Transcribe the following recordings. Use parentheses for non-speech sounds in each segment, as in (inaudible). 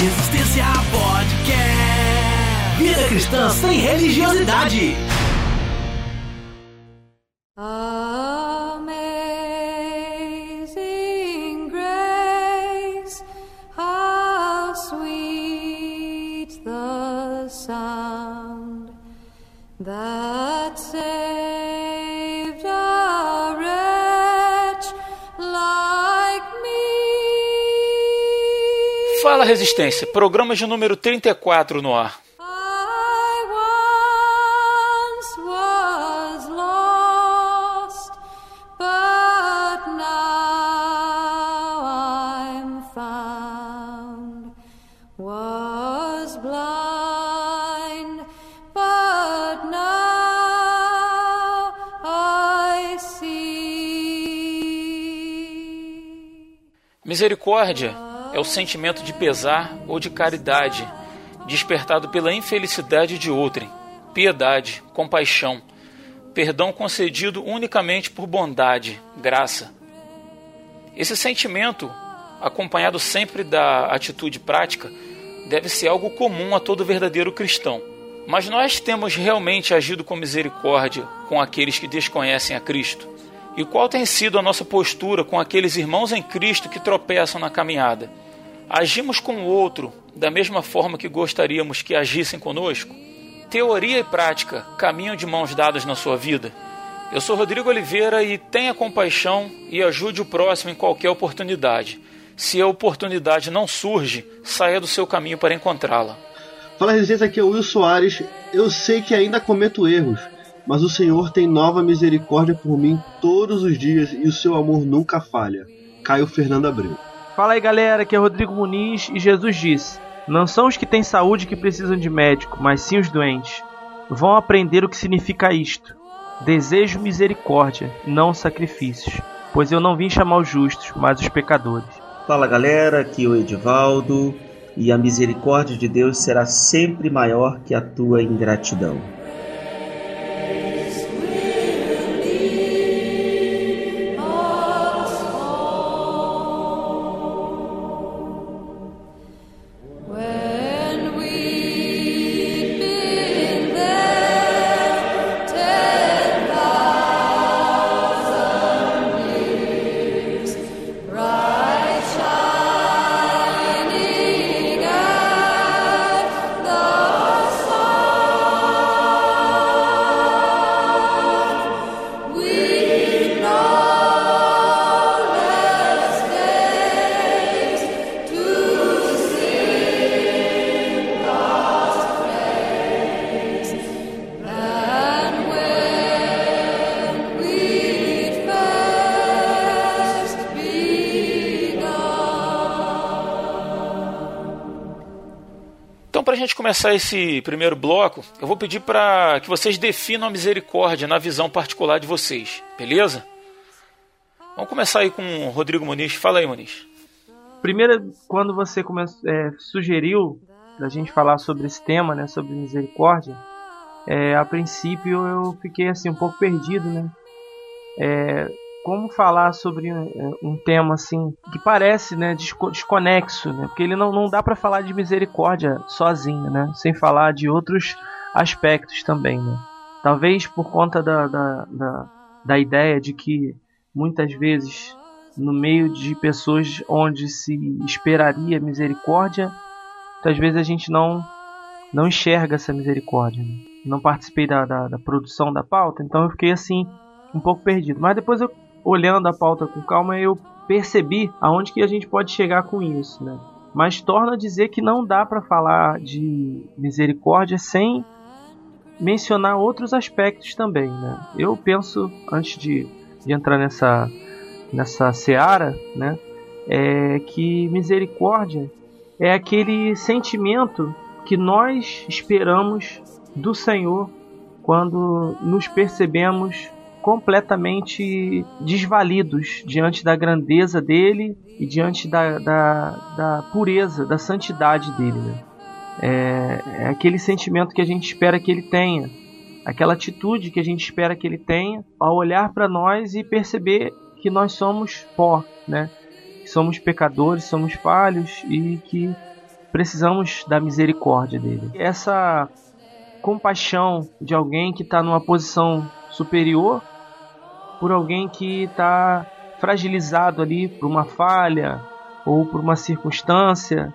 Resistência Podcast. Vida cristã sem religiosidade. Amazing Fala Resistência, programa de número 34 no ar. Misericórdia é o sentimento de pesar ou de caridade, despertado pela infelicidade de outrem, piedade, compaixão, perdão concedido unicamente por bondade, graça. Esse sentimento, acompanhado sempre da atitude prática, deve ser algo comum a todo verdadeiro cristão. Mas nós temos realmente agido com misericórdia com aqueles que desconhecem a Cristo? E qual tem sido a nossa postura com aqueles irmãos em Cristo que tropeçam na caminhada? Agimos com o outro da mesma forma que gostaríamos que agissem conosco? Teoria e prática caminham de mãos dadas na sua vida? Eu sou Rodrigo Oliveira e tenha compaixão e ajude o próximo em qualquer oportunidade. Se a oportunidade não surge, saia do seu caminho para encontrá-la. Fala Resistência, aqui é o Will Soares. Eu sei que ainda cometo erros, mas o Senhor tem nova misericórdia por mim todos os dias e o seu amor nunca falha. Caio Fernando Abreu. Fala aí galera, aqui é Rodrigo Muniz e Jesus disse: Não são os que têm saúde que precisam de médico, mas sim os doentes. Vão aprender o que significa isto. Desejo misericórdia, não sacrifícios, pois eu não vim chamar os justos, mas os pecadores. Fala galera, aqui é o Edivaldo e a misericórdia de Deus será sempre maior que a tua ingratidão. Gente começar esse primeiro bloco, eu vou pedir para que vocês definam a misericórdia na visão particular de vocês, beleza? Vamos começar aí com o Rodrigo Muniz. Fala aí, Muniz. Primeiro, quando você come- é, sugeriu da gente falar sobre esse tema, né, sobre misericórdia, é, a princípio eu fiquei assim um pouco perdido, né? É, como falar sobre é, um tema assim que parece, né, desco- desconexo, né? Porque ele não, não dá para falar de misericórdia sozinho, né? Sem falar de outros aspectos também, né? Talvez por conta da, da, da, da ideia de que muitas vezes no meio de pessoas onde se esperaria misericórdia, muitas vezes a gente não não enxerga essa misericórdia. né? Não participei da, da, da produção da pauta, então eu fiquei assim um pouco perdido. Mas depois eu olhando a pauta com calma, eu percebi aonde que a gente pode chegar com isso, né? Mas torna a dizer que não dá para falar de misericórdia sem mencionar outros aspectos também, né? Eu penso antes de, de entrar nessa nessa seara, né? É que misericórdia é aquele sentimento que nós esperamos do Senhor quando nos percebemos completamente desvalidos diante da grandeza dele e diante da, da, da pureza, da santidade dele. Né? É, é aquele sentimento que a gente espera que ele tenha, aquela atitude que a gente espera que ele tenha ao olhar para nós e perceber que nós somos pó, né? Somos pecadores, somos falhos e que precisamos da misericórdia dele. Essa compaixão de alguém que está numa posição superior por alguém que está fragilizado ali por uma falha ou por uma circunstância.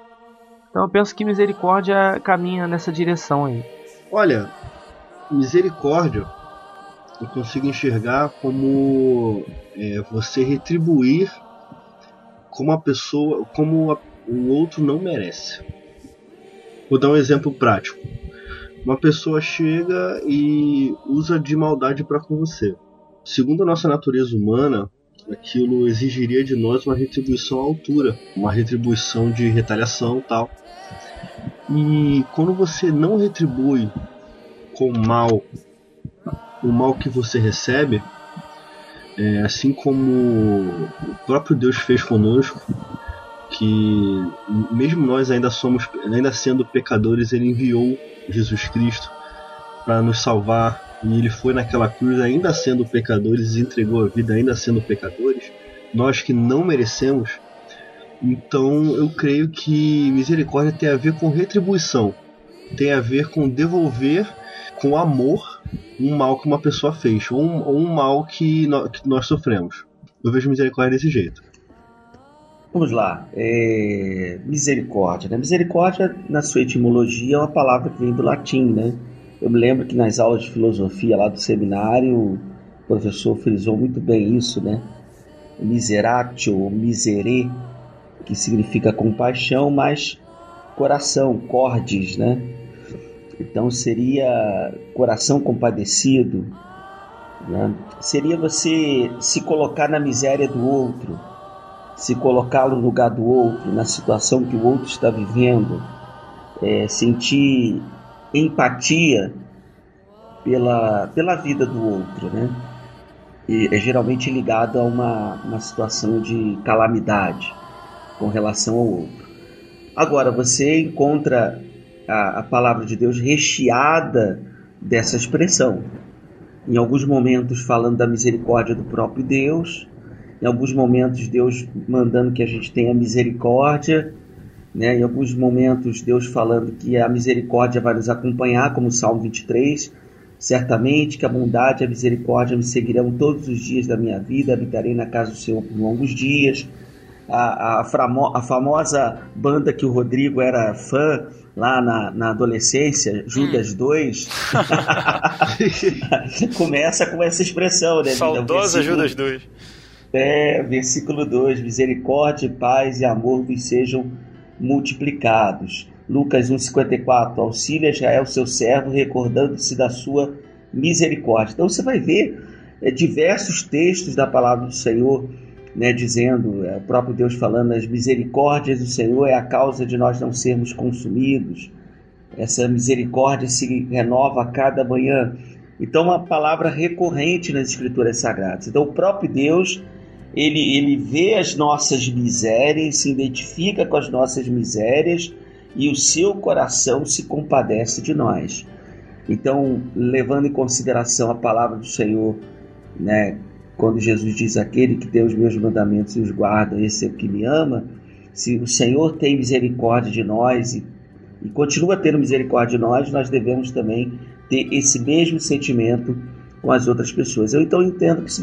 Então eu penso que misericórdia caminha nessa direção aí. Olha, misericórdia eu consigo enxergar como é, você retribuir como a pessoa, como a, o outro não merece. Vou dar um exemplo prático. Uma pessoa chega e usa de maldade para com você. Segundo a nossa natureza humana, aquilo exigiria de nós uma retribuição à altura, uma retribuição de retaliação tal. E quando você não retribui com mal o mal que você recebe, é, assim como o próprio Deus fez conosco, que mesmo nós ainda somos, ainda sendo pecadores, Ele enviou Jesus Cristo para nos salvar e Ele foi naquela cruz ainda sendo pecadores e entregou a vida ainda sendo pecadores. Nós que não merecemos. Então eu creio que misericórdia tem a ver com retribuição, tem a ver com devolver com amor um mal que uma pessoa fez, ou um, ou um mal que, no, que, nós sofremos. Eu vejo misericórdia desse jeito. Vamos lá. É... Misericórdia. Né? Misericórdia, na sua etimologia, é uma palavra que vem do latim, né? Eu me lembro que nas aulas de filosofia lá do seminário, o professor frisou muito bem isso, né? Miseratio, miserere, que significa compaixão, mas coração, cordes, né? Então seria coração compadecido, né? seria você se colocar na miséria do outro, se colocar no lugar do outro, na situação que o outro está vivendo, é, sentir empatia pela, pela vida do outro, né? E é geralmente ligado a uma, uma situação de calamidade com relação ao outro. Agora, você encontra a, a palavra de Deus recheada dessa expressão. Em alguns momentos falando da misericórdia do próprio Deus, em alguns momentos Deus mandando que a gente tenha misericórdia, né? em alguns momentos Deus falando que a misericórdia vai nos acompanhar, como o Salmo 23, certamente que a bondade e a misericórdia me seguirão todos os dias da minha vida, habitarei na casa do Senhor por longos dias. A, a, a famosa banda que o Rodrigo era fã, lá na, na adolescência, Judas hum. 2, (laughs) começa com essa expressão, né? Saudosa Judas 2. É, versículo 2: Misericórdia, paz e amor vos sejam multiplicados. Lucas 1,54: Auxilia Israel, seu servo, recordando-se da sua misericórdia. Então você vai ver é, diversos textos da palavra do Senhor né, dizendo, é, o próprio Deus falando, as misericórdias do Senhor é a causa de nós não sermos consumidos. Essa misericórdia se renova a cada manhã. Então, uma palavra recorrente nas Escrituras Sagradas. Então, o próprio Deus, ele, ele vê as nossas misérias, se identifica com as nossas misérias e o seu coração se compadece de nós. Então, levando em consideração a palavra do Senhor, né, quando Jesus diz: Aquele que tem os meus mandamentos e os guarda, esse é o que me ama. Se o Senhor tem misericórdia de nós e, e continua tendo misericórdia de nós, nós devemos também ter esse mesmo sentimento com as outras pessoas. Eu então entendo que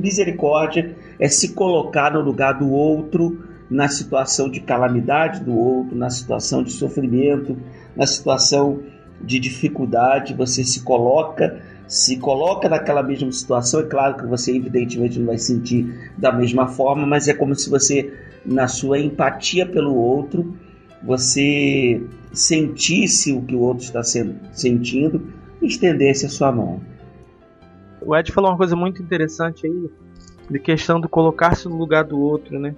misericórdia é se colocar no lugar do outro, na situação de calamidade do outro, na situação de sofrimento, na situação de dificuldade, você se coloca se coloca naquela mesma situação, é claro que você evidentemente não vai sentir da mesma forma, mas é como se você, na sua empatia pelo outro, você sentisse o que o outro está sentindo e estendesse a sua mão. O Ed falou uma coisa muito interessante aí, de questão de colocar-se no lugar do outro, né?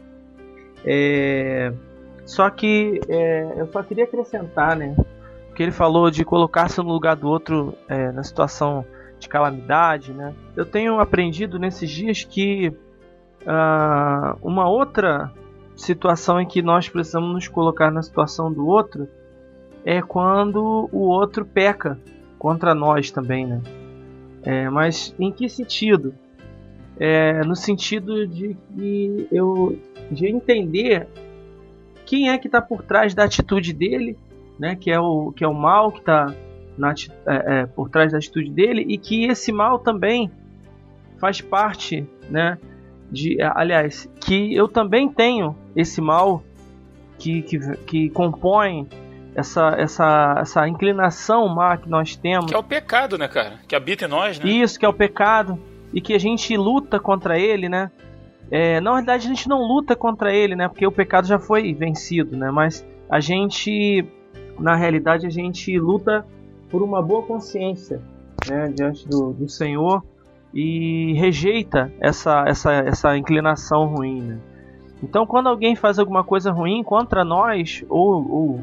É... Só que é... eu só queria acrescentar, né? Que ele falou de colocar-se no lugar do outro é, na situação de calamidade, né? Eu tenho aprendido nesses dias que uh, uma outra situação em que nós precisamos nos colocar na situação do outro é quando o outro peca contra nós também, né? É, mas em que sentido? É, no sentido de que eu de entender quem é que está por trás da atitude dele, né? Que é o que é o mal que está é, é, por trás da atitude dele e que esse mal também faz parte, né? De, aliás, que eu também tenho esse mal que, que, que compõe essa, essa, essa inclinação má que nós temos. Que é o pecado, né, cara? Que habita em nós, né? Isso, que é o pecado. E que a gente luta contra ele, né? É, na verdade, a gente não luta contra ele, né? Porque o pecado já foi vencido, né? Mas a gente, na realidade, a gente luta por uma boa consciência, né? Diante do, do Senhor e rejeita essa, essa, essa inclinação ruim, né? Então, quando alguém faz alguma coisa ruim contra nós, ou, ou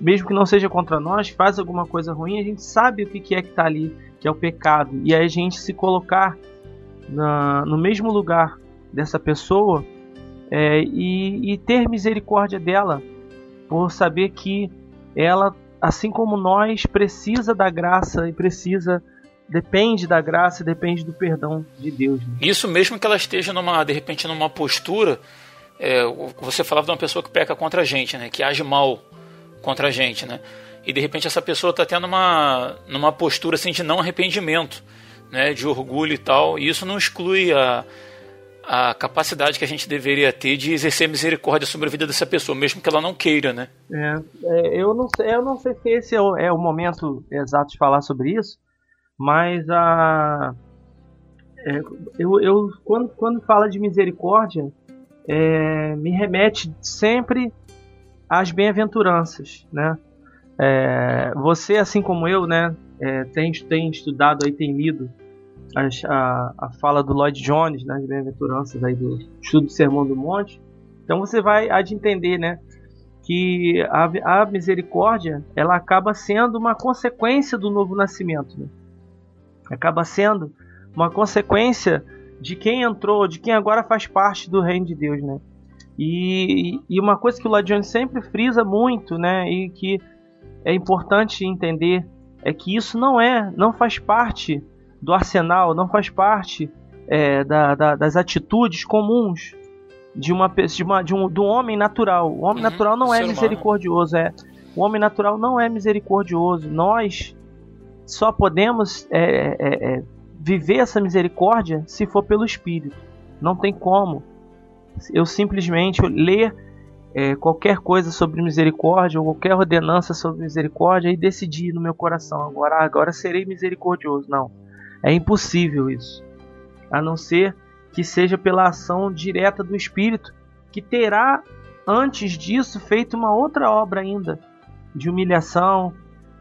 mesmo que não seja contra nós, faz alguma coisa ruim, a gente sabe o que é que está ali, que é o pecado. E aí a gente se colocar na, no mesmo lugar dessa pessoa é, e, e ter misericórdia dela, por saber que ela, assim como nós, precisa da graça e precisa depende da graça, depende do perdão de Deus. Né? Isso mesmo que ela esteja numa, de repente, numa postura. É, você falava de uma pessoa que peca contra a gente, né? Que age mal contra a gente, né? E de repente essa pessoa está tendo uma, numa postura assim de não arrependimento, né? De orgulho e tal. E isso não exclui a, a capacidade que a gente deveria ter de exercer misericórdia sobre a vida dessa pessoa, mesmo que ela não queira, né? É, é eu não sei, eu não sei se esse é o, é o momento exato de falar sobre isso, mas a é, eu, eu quando, quando fala de misericórdia é, me remete sempre as bem-aventuranças, né? É, você, assim como eu, né, é, tem, tem estudado aí, tem lido as, a, a fala do Lloyd Jones, né, as bem-aventuranças aí do estudo do Sermão do Monte. Então você vai há de entender, né, que a, a misericórdia ela acaba sendo uma consequência do novo nascimento, né? acaba sendo uma consequência de quem entrou, de quem agora faz parte do reino de Deus, né? E, e uma coisa que o Ladione sempre frisa muito, né, e que é importante entender é que isso não é, não faz parte do arsenal, não faz parte é, da, da, das atitudes comuns de uma de, uma, de um do homem natural. O homem uhum, natural não é misericordioso, é o homem natural não é misericordioso. Nós só podemos é, é, é viver essa misericórdia se for pelo Espírito. Não tem como eu simplesmente ler é, qualquer coisa sobre misericórdia ou qualquer ordenança sobre misericórdia e decidir no meu coração agora agora serei misericordioso. Não. É impossível isso. A não ser que seja pela ação direta do Espírito que terá antes disso feito uma outra obra ainda de humilhação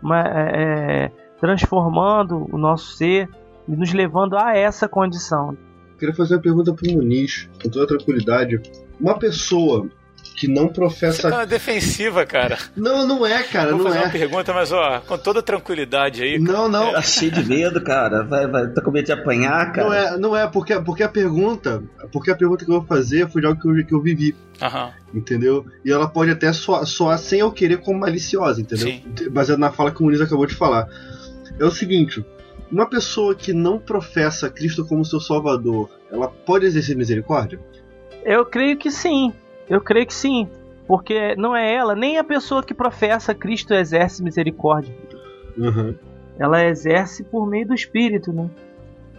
uma, é, é transformando o nosso ser e nos levando a essa condição Queria fazer uma pergunta pro Muniz, com toda tranquilidade. Uma pessoa que não professa. Você tá defensiva, cara. Não, não é, cara. Vou não fazer é. uma pergunta, mas ó, com toda tranquilidade aí. Não, não. Tá cheio de medo, cara. Vai, vai, tá com medo de apanhar, cara. Não é, não é porque, porque a pergunta. Porque a pergunta que eu vou fazer foi de algo que eu, que eu vivi. Uhum. Entendeu? E ela pode até soar, soar sem eu querer como maliciosa, entendeu? Sim. Baseado na fala que o Muniz acabou de falar. É o seguinte. Uma pessoa que não professa Cristo como seu Salvador, ela pode exercer misericórdia? Eu creio que sim. Eu creio que sim. Porque não é ela, nem a pessoa que professa Cristo exerce misericórdia. Uhum. Ela exerce por meio do Espírito, né?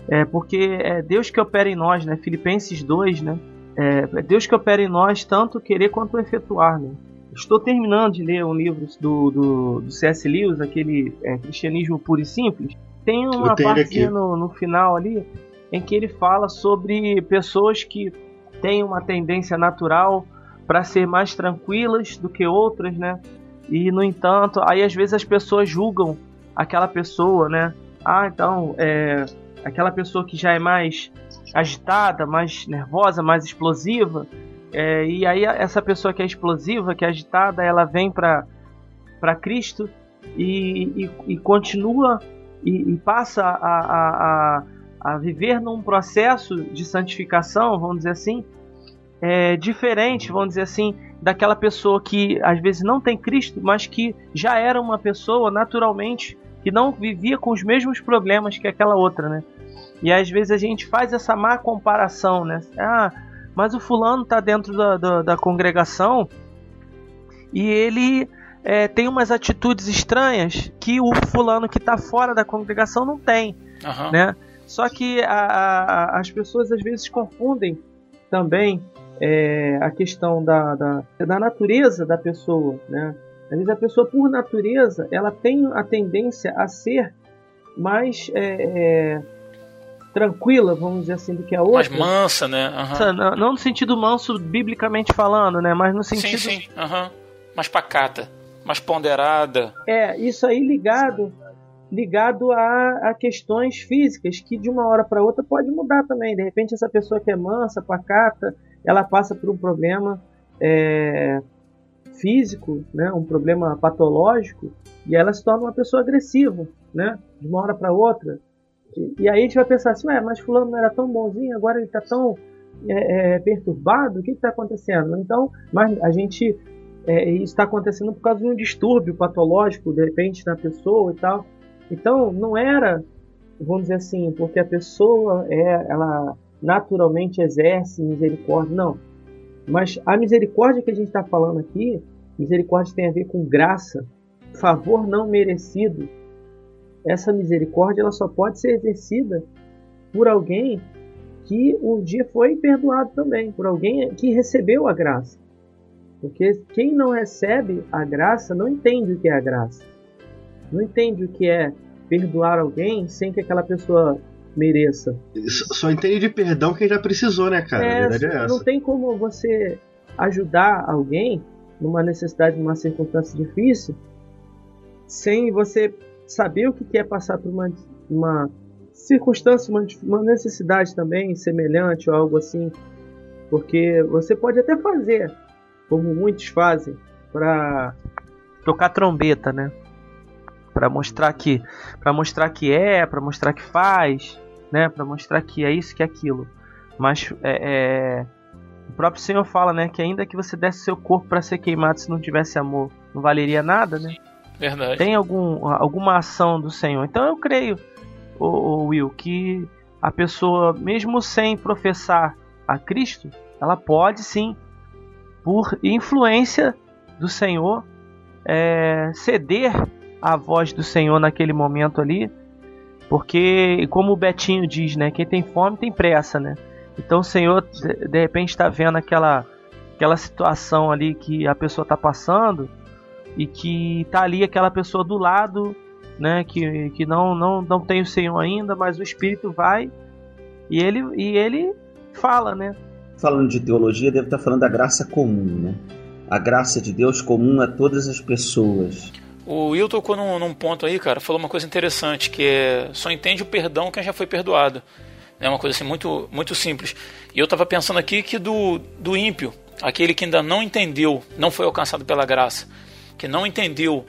É porque é Deus que opera em nós, né? Filipenses 2, né? É Deus que opera em nós tanto querer quanto efetuar, né? Estou terminando de ler um livro do, do, do C.S. Lewis, aquele é, Cristianismo Puro e Simples. Tem uma parte no, no final ali em que ele fala sobre pessoas que têm uma tendência natural para ser mais tranquilas do que outras, né? E no entanto, aí às vezes as pessoas julgam aquela pessoa, né? Ah, então é aquela pessoa que já é mais agitada, mais nervosa, mais explosiva. É, e aí essa pessoa que é explosiva, que é agitada, ela vem para para Cristo e, e, e continua e, e passa a, a, a, viver num processo de santificação, vamos dizer assim, é, diferente, vamos dizer assim, daquela pessoa que às vezes não tem Cristo, mas que já era uma pessoa naturalmente que não vivia com os mesmos problemas que aquela outra, né? E às vezes a gente faz essa má comparação, né? Ah, mas o fulano está dentro da, da, da, congregação e ele é, tem umas atitudes estranhas que o fulano que está fora da congregação não tem, Aham. né? Só que a- a- as pessoas às vezes confundem também é, a questão da, da, da natureza da pessoa, né? Às vezes a pessoa, por natureza, ela tem a tendência a ser mais é, é, tranquila, vamos dizer assim, do que a Mais outra. mansa, né? Aham. Não, não no sentido manso, biblicamente falando, né? Mas no Sim, sentido sim. Aham. Mais pacata. Mais ponderada. É, isso aí ligado ligado a, a questões físicas que de uma hora para outra pode mudar também. De repente essa pessoa que é mansa, pacata, ela passa por um problema é, físico, né, um problema patológico e ela se torna uma pessoa agressiva, né, de uma hora para outra. E, e aí a gente vai pensar assim, ué, mas fulano não era tão bonzinho, agora ele está tão é, é, perturbado, o que está acontecendo? Então, mas a gente é, está acontecendo por causa de um distúrbio patológico, de repente, na pessoa e tal. Então, não era, vamos dizer assim, porque a pessoa é, ela naturalmente exerce misericórdia, não. Mas a misericórdia que a gente está falando aqui, misericórdia tem a ver com graça, favor não merecido. Essa misericórdia ela só pode ser exercida por alguém que um dia foi perdoado também, por alguém que recebeu a graça. Porque quem não recebe a graça não entende o que é a graça. Não entende o que é perdoar alguém sem que aquela pessoa mereça. Só entende de perdão quem já precisou, né, cara? a verdade é não essa. tem como você ajudar alguém numa necessidade, numa circunstância difícil, sem você saber o que é passar por uma, uma circunstância, uma, uma necessidade também semelhante ou algo assim. Porque você pode até fazer, como muitos fazem, para tocar trombeta, né? Para mostrar que, para mostrar que é, para mostrar que faz, né? Para mostrar que é isso, que é aquilo. Mas é, é, o próprio Senhor fala, né? Que ainda que você desse seu corpo para ser queimado se não tivesse amor, não valeria nada, né? Verdade. Tem algum, alguma ação do Senhor. Então eu creio, o Will, que a pessoa, mesmo sem professar a Cristo, ela pode sim, por influência do Senhor, é, ceder à voz do Senhor naquele momento ali, porque, como o Betinho diz, né, quem tem fome tem pressa, né? Então o Senhor, de, repente, está vendo aquela, aquela situação ali que a pessoa está passando e que tá ali aquela pessoa do lado, né, que, que não, não, não tem o Senhor ainda, mas o Espírito vai e ele, e ele fala, né? Falando de teologia, deve estar falando da graça comum, né? A graça de Deus comum a todas as pessoas. O Will tocou num, num ponto aí, cara, falou uma coisa interessante, que é só entende o perdão quem já foi perdoado. É uma coisa assim muito, muito simples. E eu estava pensando aqui que do, do ímpio, aquele que ainda não entendeu, não foi alcançado pela graça, que não entendeu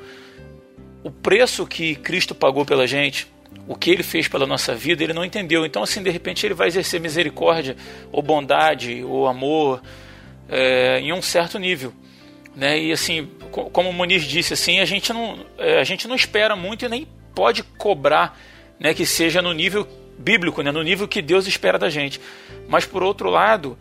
o preço que Cristo pagou pela gente, o que ele fez pela nossa vida, ele não entendeu. Então, assim, de repente ele vai exercer misericórdia, ou bondade, ou amor, é, em um certo nível. Né? E assim, co- como o Muniz disse, assim, a gente não, é, a gente não espera muito e nem pode cobrar né, que seja no nível bíblico, né, no nível que Deus espera da gente. Mas por outro lado,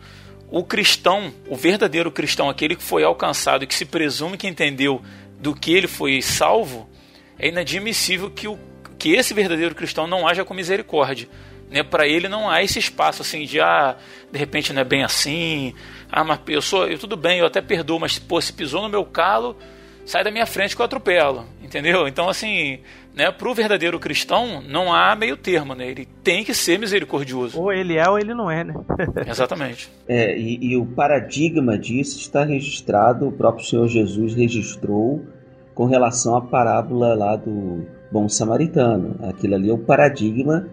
o cristão, o verdadeiro cristão, aquele que foi alcançado, que se presume que entendeu do que ele foi salvo, é inadmissível que, o, que esse verdadeiro cristão não haja com misericórdia. Né? Para ele não há esse espaço assim de, ah, de repente não é bem assim, ah, mas eu sou, eu, tudo bem, eu até perdoo, mas pô, se pisou no meu calo, sai da minha frente que eu atropelo, entendeu? Então, assim, né, para o verdadeiro cristão, não há meio termo, né? Ele tem que ser misericordioso. Ou ele é ou ele não é, né? (laughs) (laughs) Exatamente. É, e, e o paradigma disso está registrado, o próprio Senhor Jesus registrou com relação à parábola lá do bom samaritano. Aquilo ali é o paradigma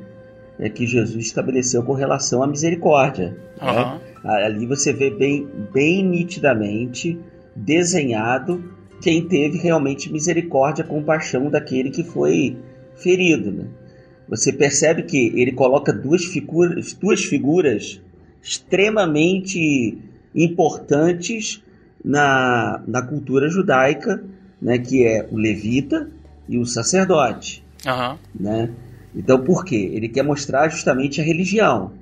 é, que Jesus estabeleceu com relação à misericórdia. né? Aham. Ali você vê bem, bem nitidamente desenhado quem teve realmente misericórdia, compaixão daquele que foi ferido. né? Você percebe que ele coloca duas figuras, duas figuras extremamente importantes na, na cultura judaica, né, que é o levita e o sacerdote. Aham. Né? Então, por quê? Ele quer mostrar justamente a religião.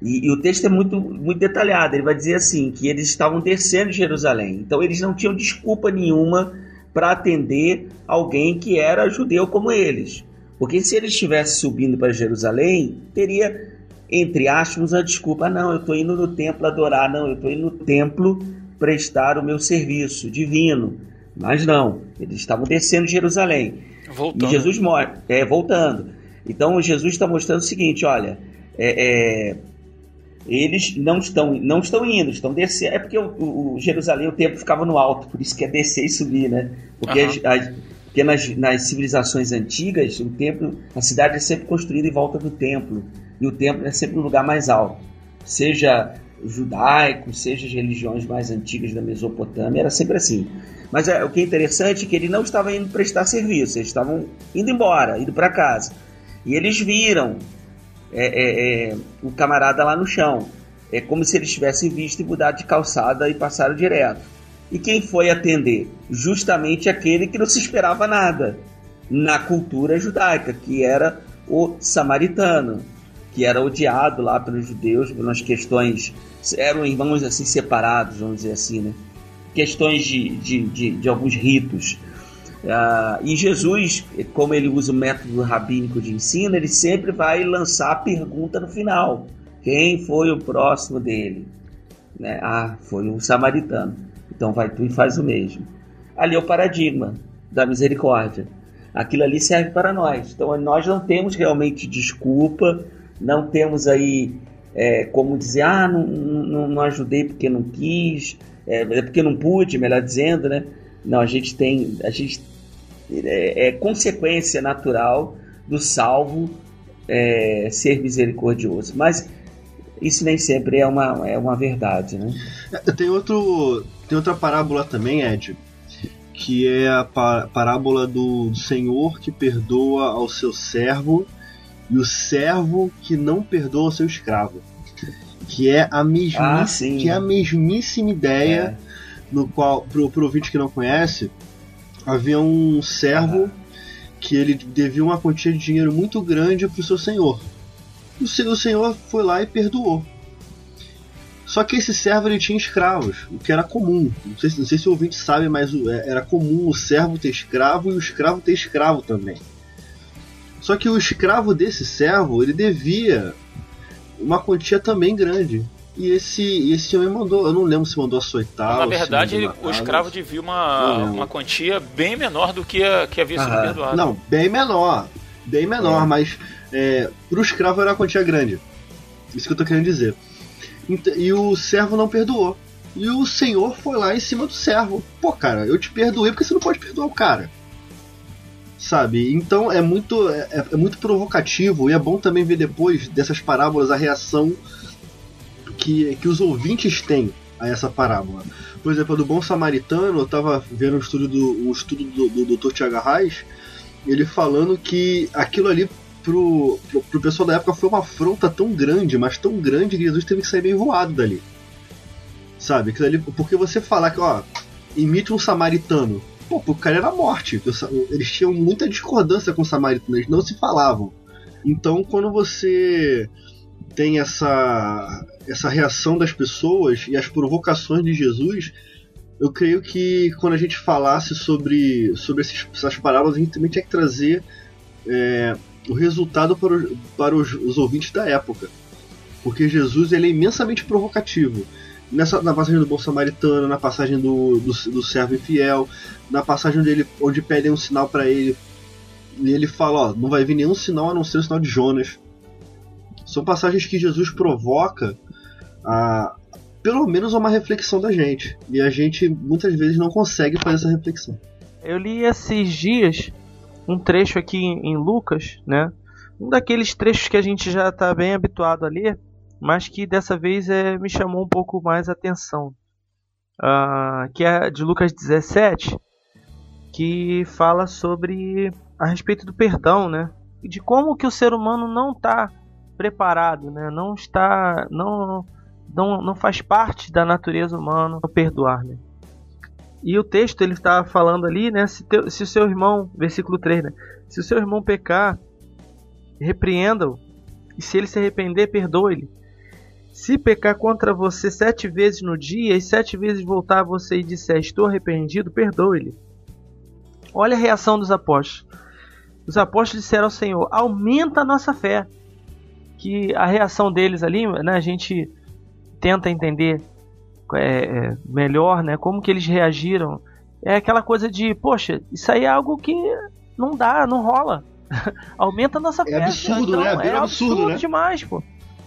E, e, o texto é muito, muito detalhado. Ele vai dizer assim: que eles estavam descendo de Jerusalém. Então eles não tinham desculpa nenhuma para atender alguém que era judeu como eles. Porque se eles estivessem subindo para Jerusalém, teria, entre aspas, a desculpa: não, eu estou indo no templo adorar, não, eu estou indo no templo prestar o meu serviço divino. Mas não, eles estavam descendo de Jerusalém. Voltando. E Jesus morre, é, voltando. Então Jesus está mostrando o seguinte: olha, é, é, eles não estão, não estão indo, estão descendo. É porque o, o, Jerusalém, o templo ficava no alto, por isso que é descer e subir, né? Porque, Aham. as- as- porque nas, nas civilizações antigas, o templo, a cidade é sempre construída em volta do templo. E o templo é sempre no lugar mais alto. Seja judaico, seja as religiões mais antigas da Mesopotâmia, era sempre assim. Mas é, o que é interessante é que ele não estava indo prestar serviço, eles estavam indo embora, indo para casa. E eles viram é, é, é, o camarada lá no chão. É como se eles tivessem visto e mudado de calçada e passaram direto. E quem foi atender? Justamente aquele que não se esperava nada na cultura judaica, que era o samaritano, que era odiado lá pelos judeus nas questões. Eram irmãos assim separados, vamos dizer assim, né? Questões de, de, de, de alguns ritos. Ah, e Jesus, como ele usa o método rabínico de ensino, ele sempre vai lançar a pergunta no final: quem foi o próximo dele? Né? Ah, foi um samaritano. Então vai tu e faz o mesmo. Ali é o paradigma da misericórdia. Aquilo ali serve para nós. Então nós não temos realmente desculpa, não temos aí é, como dizer, ah, não, não, não ajudei porque não quis, é, é porque não pude, melhor dizendo, né? Não, a gente tem, a gente é, é consequência natural do salvo é, ser misericordioso. Mas isso nem sempre é uma, é uma verdade, né? É, Tem, outro, tem outra parábola também, Ed, que é a pa- parábola do, do Senhor que perdoa ao seu servo e o servo que não perdoa ao seu escravo. Que é a, mesmi, Ah, que é a mesmíssima ideia É. no qual, pro, pro ouvinte que não conhece, havia um servo que ele devia uma quantia de dinheiro muito grande pro seu senhor. O, se- o senhor foi lá e perdoou. Só que esse servo ele tinha escravos, o que era comum. Não sei, se- não sei se o ouvinte sabe, mas o- é- era comum o servo ter escravo e o escravo ter escravo também. Só que o escravo desse servo ele devia uma quantia também grande. E esse, esse homem mandou, eu não lembro se mandou açoitar. Na verdade, ele- o escravo devia uma, uma quantia bem menor do que, a, que havia sido Aham. perdoado. Não, bem menor. Bem menor, É. mas é, pro escravo era uma quantia grande. Isso que eu tô querendo dizer. E o servo não perdoou. E o senhor foi lá em cima do servo. Pô, cara, eu te perdoei porque você não pode perdoar o cara. Sabe? Então é muito, é, é muito provocativo e é bom também ver depois dessas parábolas a reação que, que os ouvintes têm a essa parábola. Por exemplo, a do Bom Samaritano, eu tava vendo um estudo do, um estudo do, do Dr. Tiago Arraes, ele falando que aquilo ali pro, pro, pro pessoal da época foi uma afronta tão grande, mas tão grande que Jesus teve que sair meio voado dali. Sabe? Aquilo ali, porque você falar que, ó, imite um samaritano. Pô, pro cara era morte. Eles tinham muita discordância com o samaritano, eles não se falavam. Então, quando você tem essa, essa reação das pessoas e as provocações de Jesus, eu creio que quando a gente falasse sobre, sobre esses, essas parábolas, a gente também tinha que trazer é, o resultado para, os, para os, os ouvintes da época. Porque Jesus ele é imensamente provocativo. Nessa, na passagem do bom samaritano, na passagem do, do, do servo infiel, na passagem dele onde pedem um sinal para ele, e ele fala: ó, não vai vir nenhum sinal a não ser o sinal de Jonas. São passagens que Jesus provoca a, pelo menos uma reflexão da gente. E a gente muitas vezes não consegue fazer essa reflexão. Eu li esses dias um trecho aqui em Lucas, né? Um daqueles trechos que a gente já está bem habituado a ler, mas que dessa vez é, me chamou um pouco mais a atenção. Ah, que é de Lucas 17, que fala sobre a respeito do perdão, né? E de como que o ser humano não está preparado, né? Não está, não, não, não faz parte da natureza humana o perdoar, né? E o texto ele está falando ali, né? Se, teu, se o seu irmão, versículo 3, né? Se o seu irmão pecar, repreenda-o. E se ele se arrepender, perdoe-lhe. Se pecar contra você sete vezes no dia e sete vezes voltar a você e disser estou arrependido, perdoe-lhe. Olha a reação dos apóstolos. Os apóstolos disseram ao Senhor: aumenta a nossa fé. Que a reação deles ali, né, a gente tenta entender é, é, melhor, né, como que eles reagiram. É aquela coisa de, poxa, isso aí é algo que não dá, não rola. (laughs) aumenta a nossa É fé. absurdo, né? é absurdo, absurdo, né? demais, pô.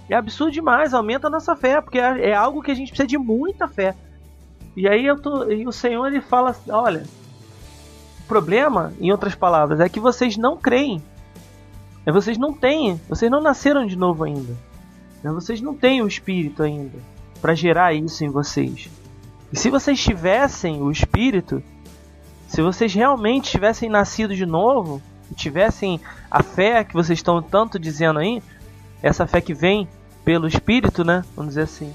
É absurdo demais, aumenta a nossa fé, porque é, é algo que a gente precisa de muita fé. E aí eu tô, e o Senhor ele fala, assim, olha, o problema, em outras palavras, é que vocês não creem. É vocês não têm, vocês não nasceram de novo ainda. Né? Vocês não têm o espírito ainda para gerar isso em vocês. E se vocês tivessem o espírito, se vocês realmente tivessem nascido de novo, tivessem a fé que vocês estão tanto dizendo aí, essa fé que vem pelo espírito, né? Vamos dizer assim.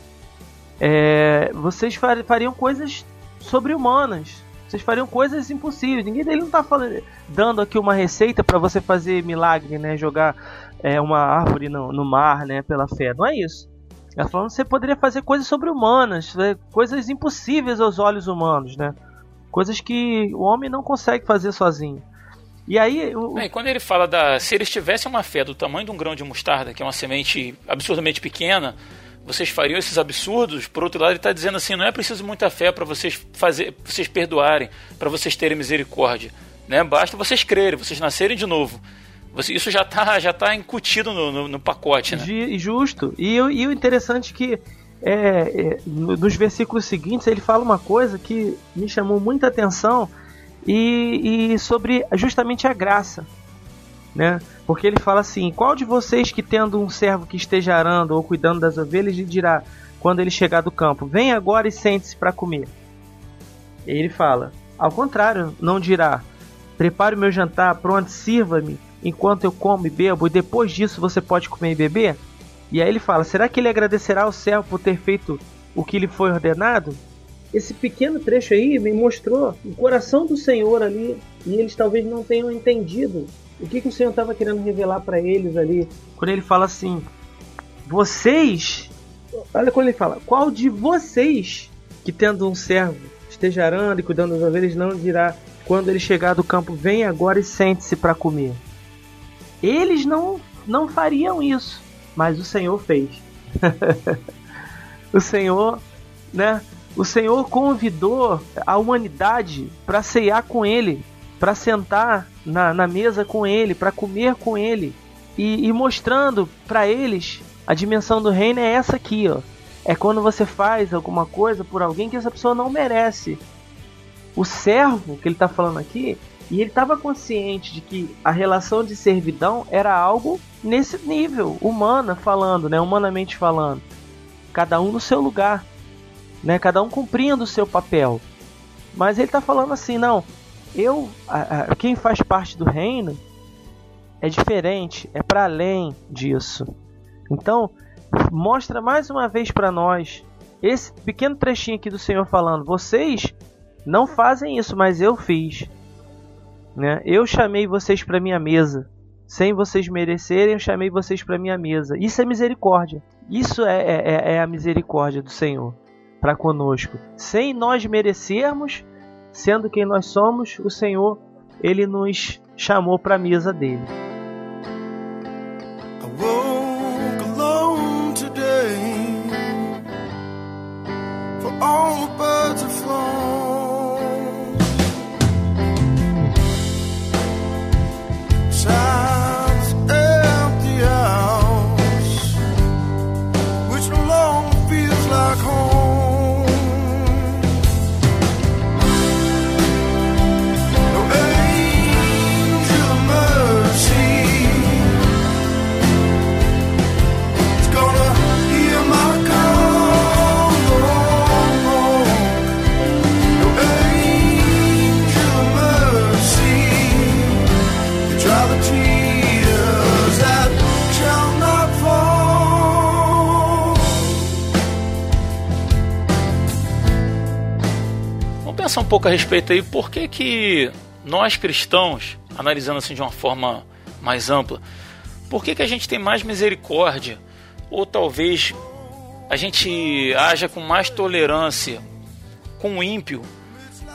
É, vocês far- fariam coisas sobre-humanas. Vocês fariam coisas impossíveis. Ninguém dele não tá falando, dando aqui uma receita para você fazer milagre, né? Jogar é, uma árvore no, no mar, né? Pela fé. Não é isso. Ela falando que você poderia fazer coisas sobre-humanas, né, coisas impossíveis aos olhos humanos, né? Coisas que o homem não consegue fazer sozinho. E aí, o, É, e quando ele fala da. Se eles tivessem uma fé do tamanho de um grão de mostarda, que é uma semente absurdamente pequena, vocês fariam esses absurdos. Por outro lado, ele está dizendo assim: não é preciso muita fé para vocês fazer, vocês perdoarem, para vocês terem misericórdia. Né? Basta vocês crerem, vocês nascerem de novo. Você- isso já está já tá incutido no, no- no pacote, né? Ju- justo. E, o- e o interessante que é, é, no- nos versículos seguintes ele fala uma coisa que me chamou muita atenção e, e sobre justamente a graça, né? Porque ele fala assim: qual de vocês que tendo um servo que esteja arando ou cuidando das ovelhas lhe dirá quando ele chegar do campo, vem agora e sente-se para comer? E ele fala: ao contrário, não dirá, prepare o meu jantar, pronto, sirva-me enquanto eu como e bebo, e depois disso você pode comer e beber? E aí ele fala: será que ele agradecerá ao servo por ter feito o que lhe foi ordenado? Esse pequeno trecho aí me mostrou o coração do Senhor ali, e eles talvez não tenham entendido o que, que o Senhor estava querendo revelar para eles ali, quando ele fala assim: vocês, olha quando ele fala, qual de vocês que tendo um servo esteja arando e cuidando das ovelhas não dirá quando ele chegar do campo, vem agora e sente-se para comer. Eles não, não fariam isso, mas o Senhor fez. (laughs) o Senhor, né? O Senhor convidou a humanidade para ceiar com Ele, para sentar na, na mesa com Ele, para comer com Ele e, e mostrando para eles a dimensão do reino é essa aqui, ó. É quando você faz alguma coisa por alguém que essa pessoa não merece. O servo que ele está falando aqui, e ele estava consciente de que a relação de servidão era algo nesse nível, humana falando, né, humanamente falando. Cada um no seu lugar, né, cada um cumprindo o seu papel. Mas ele está falando assim, não, eu, a, a, quem faz parte do reino é diferente, é para além disso. Então, mostra mais uma vez para nós esse pequeno trechinho aqui do Senhor falando: vocês não fazem isso, mas eu fiz. Né? Eu chamei vocês para minha mesa. Sem vocês merecerem, eu chamei vocês para minha mesa. Isso é misericórdia. Isso é, é, é a misericórdia do Senhor para conosco. Sem nós merecermos, sendo quem nós somos, o Senhor ele nos chamou para a mesa dele. All pensar um pouco a respeito aí, por que que nós cristãos, analisando assim de uma forma mais ampla, por que que a gente tem mais misericórdia, ou talvez a gente haja com mais tolerância com o ímpio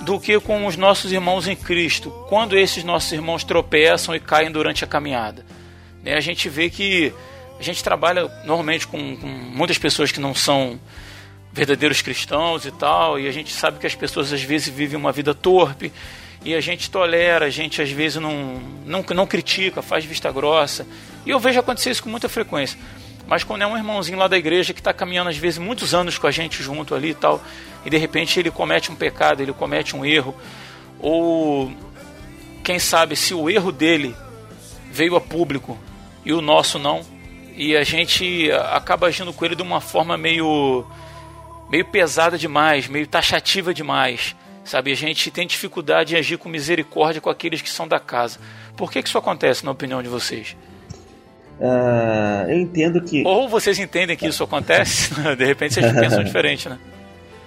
do que com os nossos irmãos em Cristo, quando esses nossos irmãos tropeçam e caem durante a caminhada. Né, a gente vê que a gente trabalha normalmente com, com muitas pessoas que não são verdadeiros cristãos e tal, e a gente sabe que as pessoas às vezes vivem uma vida torpe, e a gente tolera, a gente às vezes não, não, não critica, faz vista grossa. E eu vejo acontecer isso com muita frequência. Mas quando é um irmãozinho lá da igreja que está caminhando às vezes muitos anos com a gente junto ali e tal, e de repente ele comete um pecado, ele comete um erro, ou quem sabe se o erro dele veio a público e o nosso não, e a gente acaba agindo com ele de uma forma meio meio pesada demais, meio taxativa demais. Sabe, a gente tem dificuldade em agir com misericórdia com aqueles que são da casa. Por que, que isso acontece, na opinião de vocês? Ah, eu entendo que. Ou vocês entendem que isso acontece, (laughs) de repente vocês pensam (laughs) diferente, né?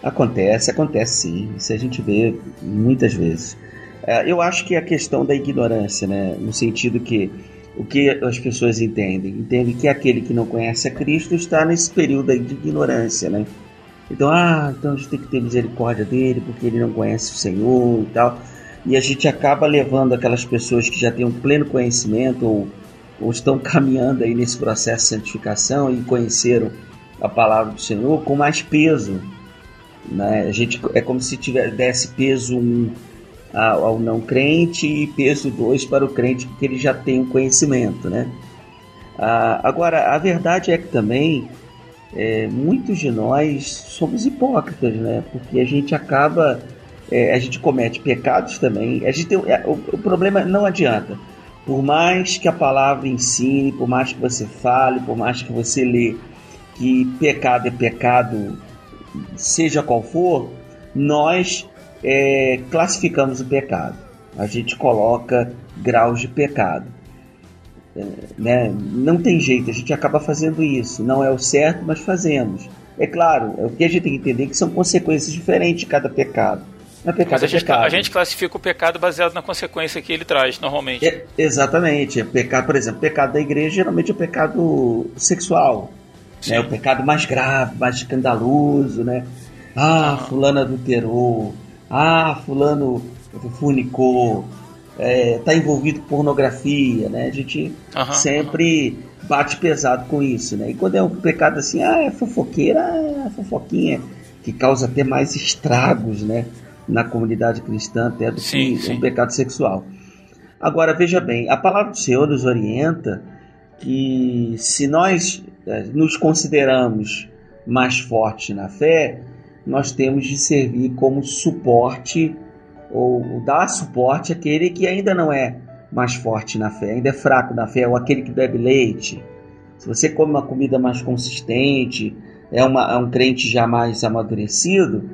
Acontece, acontece sim. Isso a gente vê muitas vezes. É, eu acho que é a questão da ignorância, né? No sentido que o que as pessoas entendem? Entendem que aquele que não conhece a Cristo está nesse período aí de ignorância, né? Então, ah, então a gente tem que ter misericórdia dele porque ele não conhece o Senhor e tal. E a gente acaba levando aquelas pessoas que já têm um pleno conhecimento ou, ou estão (laughs) caminhando aí nesse processo de santificação e conheceram a palavra do Senhor com mais peso. Né? A gente, é como se tivesse, desse peso 1 um ao, ao não crente e peso 2 para o crente porque ele já tem um conhecimento. Né? Ah, agora, a verdade é que também é, muitos de nós somos hipócritas, né? Porque a gente acaba, é, a gente comete pecados também. A gente tem, é, o, o, problema não adianta. Por mais que a palavra ensine, por mais que você fale, por mais que você lê que pecado é pecado, seja qual for, nós é, classificamos o pecado. A gente coloca graus de pecado né? Não tem jeito, a gente acaba fazendo isso. Não é o certo, mas fazemos. É claro, o que a gente tem que entender é que são consequências diferentes de cada pecado. É pecado, mas a, é gente, a gente classifica o pecado baseado na consequência que ele traz, normalmente. É, exatamente. É pecado, por exemplo, pecado da igreja geralmente é o pecado sexual. Né? O pecado mais grave, mais escandaloso, né? Ah, fulano adulterou. Ah, fulano fornicou está é, tá envolvido com pornografia, né? A gente uhum, sempre uhum. bate pesado com isso, né? E quando é um pecado assim, ah, é fofoqueira, é fofoquinha, que causa até mais estragos, né? Na comunidade cristã até do sim, que sim. um pecado sexual. Agora, veja bem, a palavra do Senhor nos orienta que se nós é, nos consideramos mais fortes na fé, nós temos de servir como suporte ou dar suporte àquele que ainda não é mais forte na fé, ainda é fraco na fé, ou aquele que bebe leite. Se você come uma comida mais consistente, é, uma, é um crente já mais amadurecido,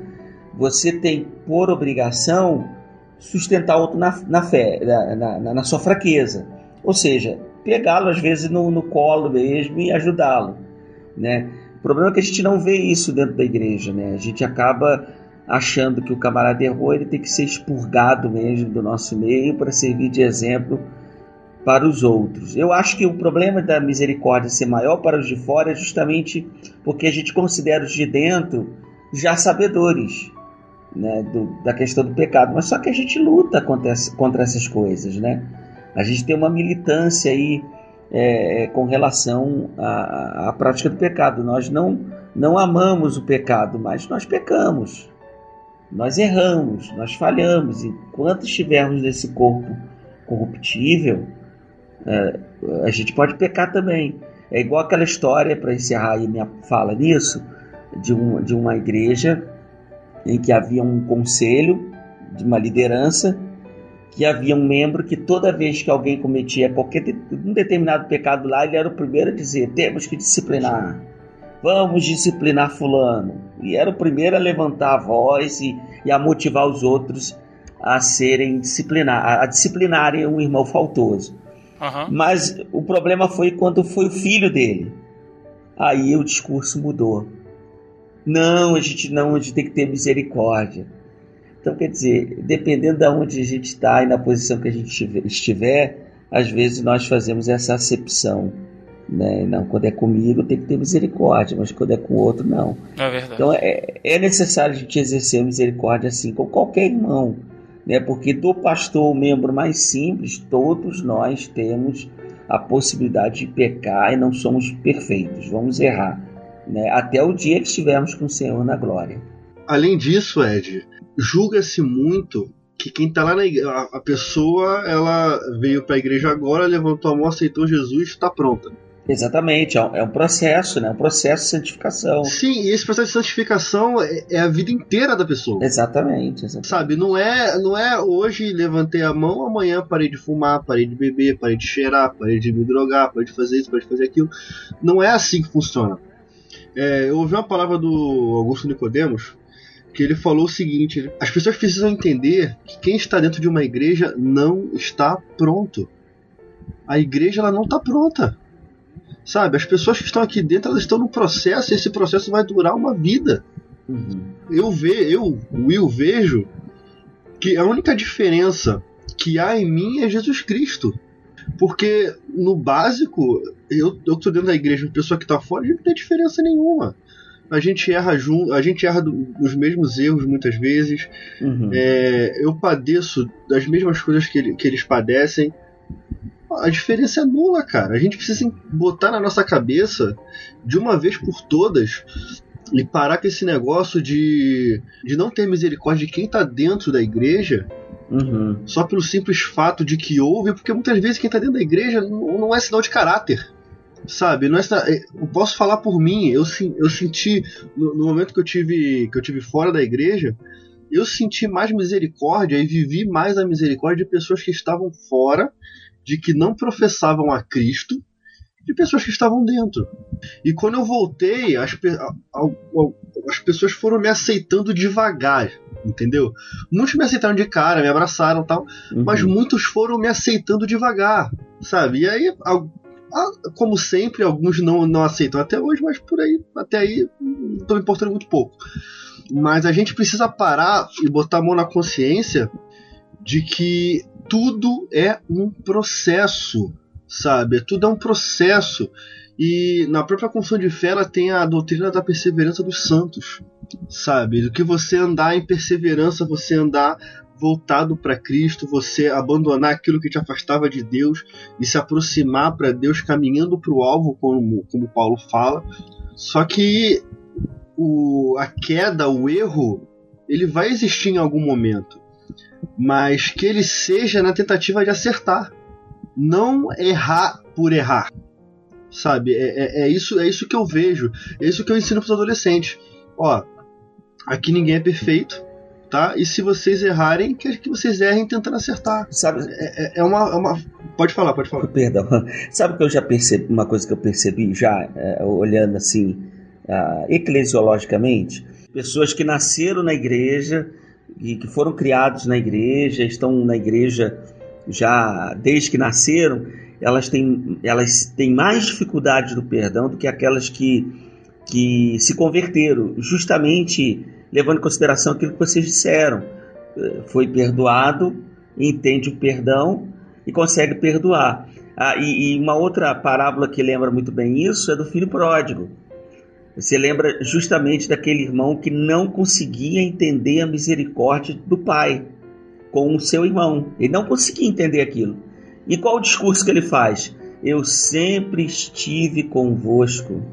você tem por obrigação sustentar outro na, na fé, na, na, na sua fraqueza. Ou seja, pegá-lo às vezes no, no colo mesmo e ajudá-lo. Né? O problema é que a gente não vê isso dentro da igreja. Né? A gente acaba achando que o camarada errou, ele tem que ser expurgado mesmo do nosso meio para servir de exemplo para os outros. Eu acho que o problema da misericórdia ser maior para os de fora é justamente porque a gente considera os de dentro já sabedores né, do, da questão do pecado, mas só que a gente luta contra, contra essas coisas, né? A gente tem uma militância aí é, é com relação à, à prática do pecado. Nós não, não amamos o pecado, mas nós pecamos. Nós erramos, nós falhamos. Enquanto estivermos nesse corpo corruptível, é, a gente pode pecar também. É igual aquela história, para encerrar aí minha fala nisso, de, um, de uma igreja em que havia um conselho, de uma liderança, que havia um membro que toda vez que alguém cometia qualquer um determinado pecado lá, ele era o primeiro a dizer: temos que disciplinar vamos disciplinar fulano. E era o primeiro a levantar a voz e, e a motivar os outros a serem disciplinar, a disciplinarem um irmão faltoso. Uhum. Mas o problema foi quando foi o filho dele. Aí o discurso mudou. Não, a gente não, a gente tem que ter misericórdia. Então, quer dizer, dependendo de onde a gente está e na posição que a gente estiver, às vezes nós fazemos essa acepção Né? Não, quando é comigo tem que ter misericórdia, mas quando é com o outro, não. É verdade. Então é, é necessário a gente exercer a misericórdia assim com qualquer irmão, né? Porque do pastor, o membro mais simples, todos nós temos a possibilidade de pecar e não somos perfeitos, vamos errar, né? Até o dia que estivermos com o Senhor na glória. Além disso, Ed, julga-se muito que quem tá lá na igreja, a, a pessoa, ela veio para a igreja agora, levantou a mão, aceitou Jesus, está pronta. Exatamente, é um, é um processo, né? Um processo de santificação. Sim, e esse processo de santificação é, é a vida inteira da pessoa. Exatamente, exatamente. Sabe, não é, não é hoje levantei a mão, amanhã parei de fumar, parei de beber, parei de cheirar, parei de me drogar, parei de fazer isso, parei de fazer aquilo. Não é assim que funciona. É, eu ouvi uma palavra do Augusto Nicodemos que ele falou o seguinte: as pessoas precisam entender que quem está dentro de uma igreja não está pronto. A igreja ela não está pronta. Sabe, as pessoas que estão aqui dentro elas estão no processo e esse processo vai durar uma vida. Uhum. Eu ve, eu, Will, vejo que a única diferença que há em mim é Jesus Cristo. Porque no básico, eu, eu tô dentro da igreja, a pessoa que tá fora, a gente não tem diferença nenhuma. A gente erra junto, a gente erra do- dos mesmos erros muitas vezes. Uhum. É, eu padeço das mesmas coisas que, que eles padecem. A diferença é nula, cara. A gente precisa botar na nossa cabeça, de uma vez por todas, e parar com esse negócio de, de não ter misericórdia de quem tá dentro da igreja, Uhum. só pelo simples fato de que houve, porque muitas vezes quem tá dentro da igreja não, não é sinal de caráter. Sabe, não é sina- eu posso falar por mim, eu, eu senti, no, no momento que eu tive que eu tive fora da igreja, eu senti mais misericórdia e vivi mais a misericórdia de pessoas que estavam fora, de que não professavam a Cristo, de pessoas que estavam dentro. E quando eu voltei, as, pe- a- a- a- as pessoas foram me aceitando devagar, entendeu? Muitos me aceitaram de cara, me abraçaram tal, Uhum. mas muitos foram me aceitando devagar, sabe? E aí, a- como sempre, alguns não, não aceitam até hoje, mas por aí, até aí, tô me importando muito pouco. Mas a gente precisa parar e botar a mão na consciência de que tudo é um processo, sabe? Tudo é um processo. E na própria confissão de fé ela tem a doutrina da perseverança dos santos, sabe? Do que você andar em perseverança, você andar voltado para Cristo, você abandonar aquilo que te afastava de Deus e se aproximar para Deus, caminhando para o alvo, como, como Paulo fala. Só que o, a queda, o erro, ele vai existir em algum momento, mas que ele seja na tentativa de acertar, não errar por errar. Sabe? É, é, é isso, é isso que eu vejo, é isso que eu ensino para os adolescentes. Ó, aqui ninguém é perfeito, tá? E se vocês errarem, que, que vocês errem tentando acertar. Sabe, É, é uma, é uma. Pode falar, pode falar. (laughs) Perdão. Sabe que eu já percebi, uma coisa que eu percebi já, é, olhando assim, ah, eclesiologicamente? Pessoas que nasceram na igreja e que foram criados na igreja, estão na igreja já desde que nasceram, elas têm, elas têm mais dificuldade do perdão do que aquelas que, que se converteram, justamente levando em consideração aquilo que vocês disseram. Eh, Foi perdoado, entende o perdão e consegue perdoar. Ah, e, e uma outra parábola que lembra muito bem isso é do filho pródigo. Você lembra justamente daquele irmão que não conseguia entender a misericórdia do pai com o seu irmão. Ele não conseguia entender aquilo. E qual o discurso que ele faz? Eu sempre estive convosco,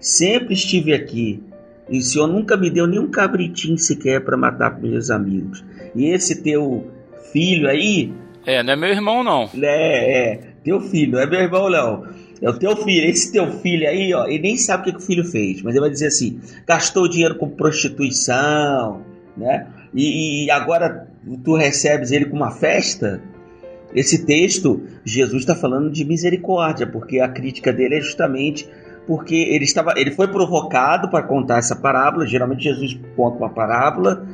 sempre estive aqui. E o Senhor nunca me deu nenhum cabritinho sequer para matar para meus amigos. E esse teu filho aí, É, não é meu irmão, não. é, é, teu filho, não é meu irmão, não. É o teu filho. Esse teu filho aí, ó, ele nem sabe o que, que o filho fez, mas ele vai dizer assim: gastou dinheiro com prostituição, né? E, e agora tu recebes ele com uma festa. Esse texto, Jesus está falando de misericórdia, porque a crítica dele é justamente porque ele estava, ele foi provocado para contar essa parábola. Geralmente Jesus conta uma parábola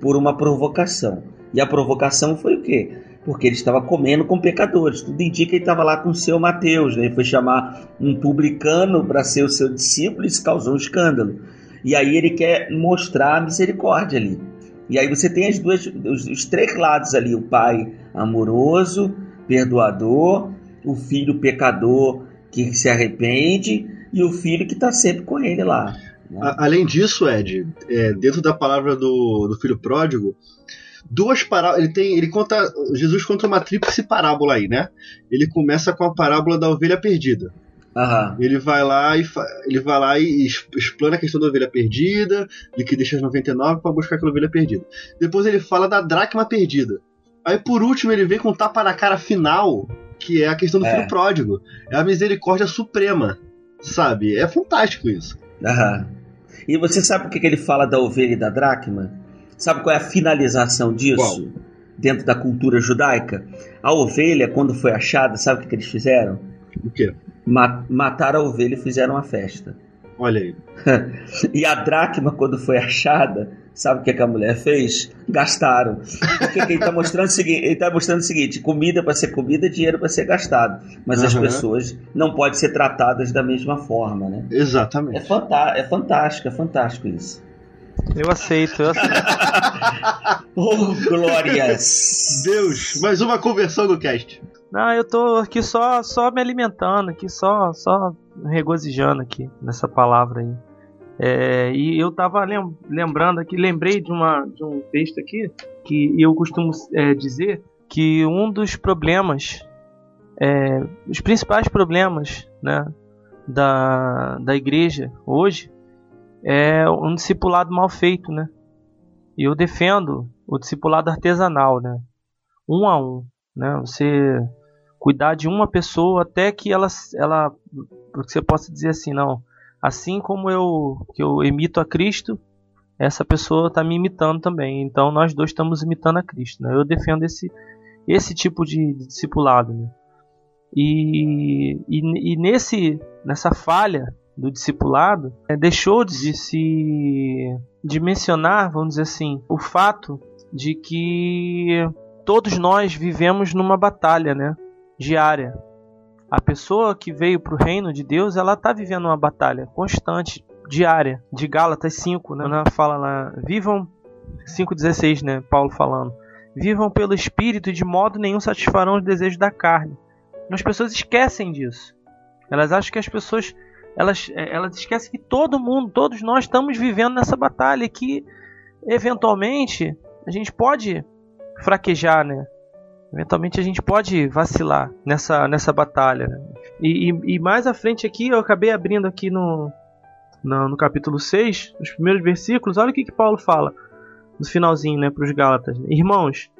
por uma provocação. E a provocação foi o quê? Porque ele estava comendo com pecadores. Tudo indica que ele estava lá com o seu Mateus. Né? Ele foi chamar um publicano para ser o seu discípulo e isso causou um escândalo. E aí ele quer mostrar a misericórdia ali. E aí você tem as duas, os, os três lados ali: o pai amoroso, perdoador, o filho pecador que se arrepende e o filho que está sempre com ele lá. né? A- além disso, Ed, é, dentro da palavra do, do filho pródigo, duas parábolas. Ele tem. Ele conta. Jesus conta uma tríplice parábola aí, né? Ele começa com a parábola da ovelha perdida. Aham. Ele vai lá e ele vai lá e explana a questão da ovelha perdida, de que deixa as 99 para buscar aquela ovelha perdida. Depois ele fala da dracma perdida. Aí por último ele vem com o tapa na cara final, que é a questão do É. filho pródigo. É a misericórdia suprema, sabe? É fantástico isso. Aham. E você sabe por que que ele fala da ovelha e da dracma? Sabe qual é a finalização disso? Qual? Dentro da cultura judaica? A ovelha, quando foi achada, sabe o que, que eles fizeram? O quê? Ma- mataram a ovelha e fizeram uma festa. Olha aí. (laughs) E a dracma, quando foi achada, sabe o que, que a mulher fez? Gastaram. Porque que ele está mostrando o seguinte: ele tá mostrando o seguinte: comida para ser comida, dinheiro para ser gastado. Mas as Aham. pessoas não podem ser tratadas da mesma forma, né? É, Exatamente. fantá é fantástico, é fantástico isso. Eu aceito, eu aceito. (laughs) Oh, glórias! Deus, mais uma conversão do cast. Não, eu tô aqui só, só me alimentando, aqui só, só regozijando aqui nessa palavra aí. É, e eu tava lem- lembrando aqui, lembrei de, uma, de um texto aqui que eu costumo é, dizer que um dos problemas, é, os principais problemas né, da, da igreja hoje é um discipulado mal feito, né? E eu defendo o discipulado artesanal, né? Um a um, né? Você cuidar de uma pessoa até que ela, ela você possa dizer assim, não, assim como eu que eu imito a Cristo, essa pessoa está me imitando também. Então nós dois estamos imitando a Cristo. Né? Eu defendo esse esse tipo de, de discipulado. Né? E, e, e nesse nessa falha do discipulado é, deixou de se de mencionar, vamos dizer assim, o fato de que todos nós vivemos numa batalha, né? Diária. A pessoa que veio para o reino de Deus, ela está vivendo uma batalha constante, diária. De Gálatas 5, né? Ela fala lá, vivam 5:16, né? Paulo falando. Vivam pelo espírito e de modo nenhum satisfarão os desejos da carne. As pessoas esquecem disso. Elas acham que as pessoas elas, eh, elas esquecem que todo mundo, todos nós estamos vivendo nessa batalha que eventualmente a gente pode fraquejar, né? Eventualmente a gente pode vacilar nessa, nessa batalha. né? E, e, e mais à frente aqui, eu acabei abrindo aqui no, no, no capítulo 6, nos primeiros versículos, olha o que, que Paulo fala no finalzinho, né, para os Gálatas. Irmãos,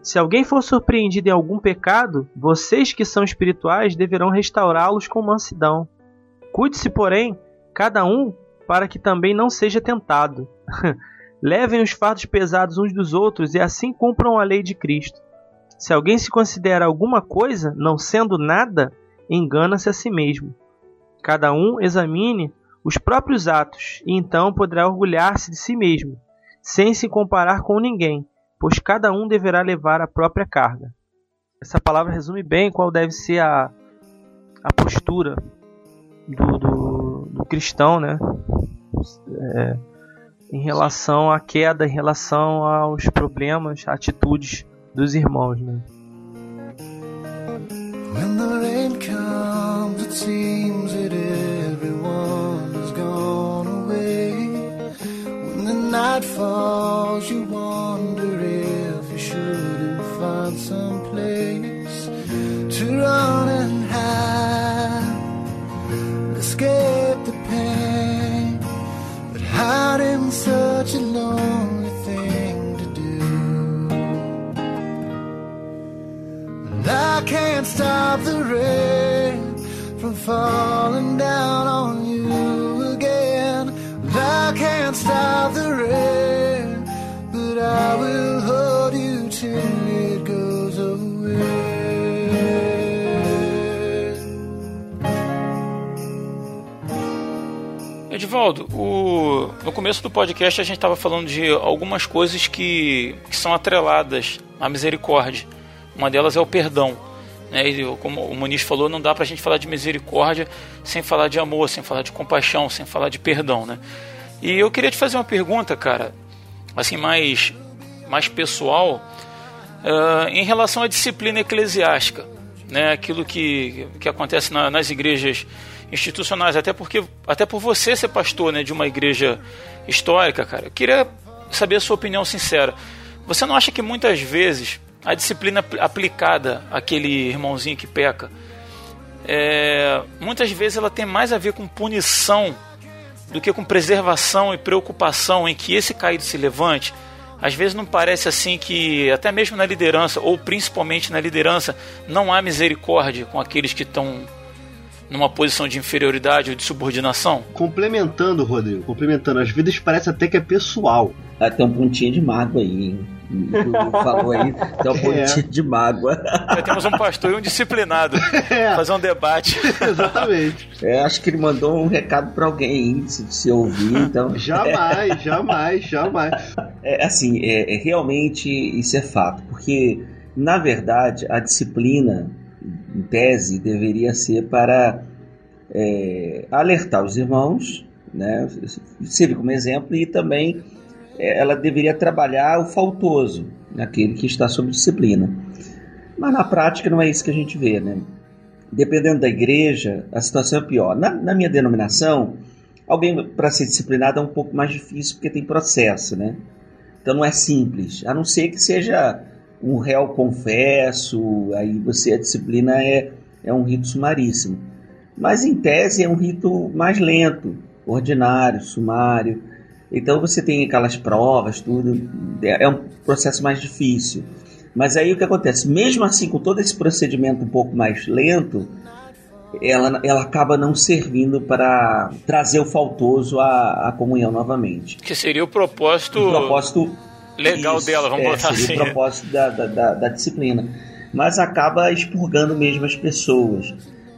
se alguém for surpreendido em algum pecado, vocês que são espirituais deverão restaurá-los com mansidão. Cuide-se, porém, cada um para que também não seja tentado. (laughs) Levem os fardos pesados uns dos outros e assim cumpram a lei de Cristo. Se alguém se considera alguma coisa, não sendo nada, engana-se a si mesmo. Cada um examine os próprios atos e então poderá orgulhar-se de si mesmo, sem se comparar com ninguém, pois cada um deverá levar a própria carga. Essa palavra resume bem qual deve ser a, a postura do, do, do cristão, né? É, em relação à queda, em relação aos problemas, atitudes dos irmãos, né? When the rain comes, it seems that everyone has gone away. When the night falls, you wonder if you shouldn't find some place to run and hide, escape the pain. But hiding such a lonely thing to do. And I can't stop the rain from falling down on you again. And I can't stop the rain, but I will hold you till Edivaldo, o- no começo do podcast a gente estava falando de algumas coisas que, que são atreladas à misericórdia. Uma delas é o perdão. Né? E, como o Muniz falou, não dá pra gente falar de misericórdia sem falar de amor, sem falar de compaixão, sem falar de perdão. Né? E eu queria te fazer uma pergunta, cara, assim, mais, mais pessoal, ah, em relação à disciplina eclesiástica. né, aquilo que, que acontece na, nas igrejas institucionais, até porque até por você ser pastor, né, de uma igreja histórica, cara. Eu queria saber a sua opinião sincera. Você não acha que muitas vezes a disciplina apl- aplicada àquele irmãozinho que peca, é, muitas vezes ela tem mais a ver com punição do que com preservação e preocupação em que esse caído se levante? Às vezes não parece assim que, até mesmo na liderança, ou principalmente na liderança, não há misericórdia com aqueles que estão numa posição de inferioridade ou de subordinação? Complementando, Rodrigo, complementando, às vezes parece até que é pessoal. Ah, tem um pontinho de mágoa aí, hein? (laughs) Falou aí, tem um É. pontinho de mágoa. Já temos um pastor e um disciplinado. (laughs) É. Fazer um debate. (laughs) Exatamente. É, acho que ele mandou um recado pra alguém, hein? Se, se ouvir, então. Jamais, jamais, jamais. É, assim, é, é, realmente isso é fato, porque na verdade a disciplina, em tese, deveria ser para é, alertar os irmãos, né, servir como exemplo e também é, ela deveria trabalhar o faltoso, aquele que está sob disciplina. Mas na prática não é isso que a gente vê, né? Dependendo da igreja, a situação é pior. Na, na minha denominação, alguém para ser disciplinado é um pouco mais difícil porque tem processo, né? Então não é simples, a não ser que seja um réu confesso, aí você a disciplina é, é um rito sumaríssimo. Mas em tese é um rito mais lento, ordinário, sumário. Então você tem aquelas provas, tudo, é é um processo mais difícil. Mas aí o que acontece? Mesmo assim, com todo esse procedimento um pouco mais lento, ela, ela acaba não servindo para trazer o faltoso à, à comunhão novamente. Que seria o propósito, O propósito legal isso, dela, vamos é, botar assim. o propósito da, da, da, disciplina. Mas acaba expurgando mesmo as pessoas.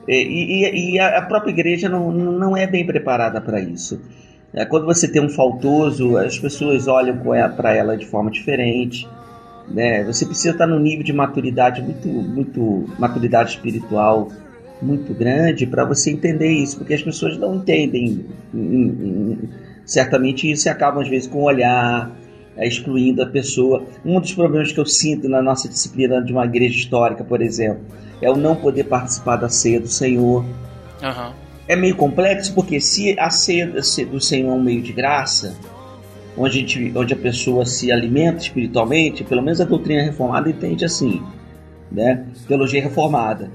E, e- e a própria igreja não, não é bem preparada para isso. É, Quando você tem um faltoso, as pessoas olham para ela de forma diferente. Né? Você precisa estar num nível de maturidade muito, muito maturidade espiritual muito grande para você entender isso, porque as pessoas não entendem hum, hum, certamente isso e acabam às vezes com o olhar é, excluindo a pessoa. Um dos problemas que eu sinto na nossa disciplina de uma igreja histórica, por exemplo, é o não poder participar da ceia do Senhor. Aham. É meio complexo porque se a ceia do Senhor é um meio de graça, onde a, gente, onde a pessoa se alimenta espiritualmente, pelo menos a doutrina reformada entende assim, né? Teologia reformada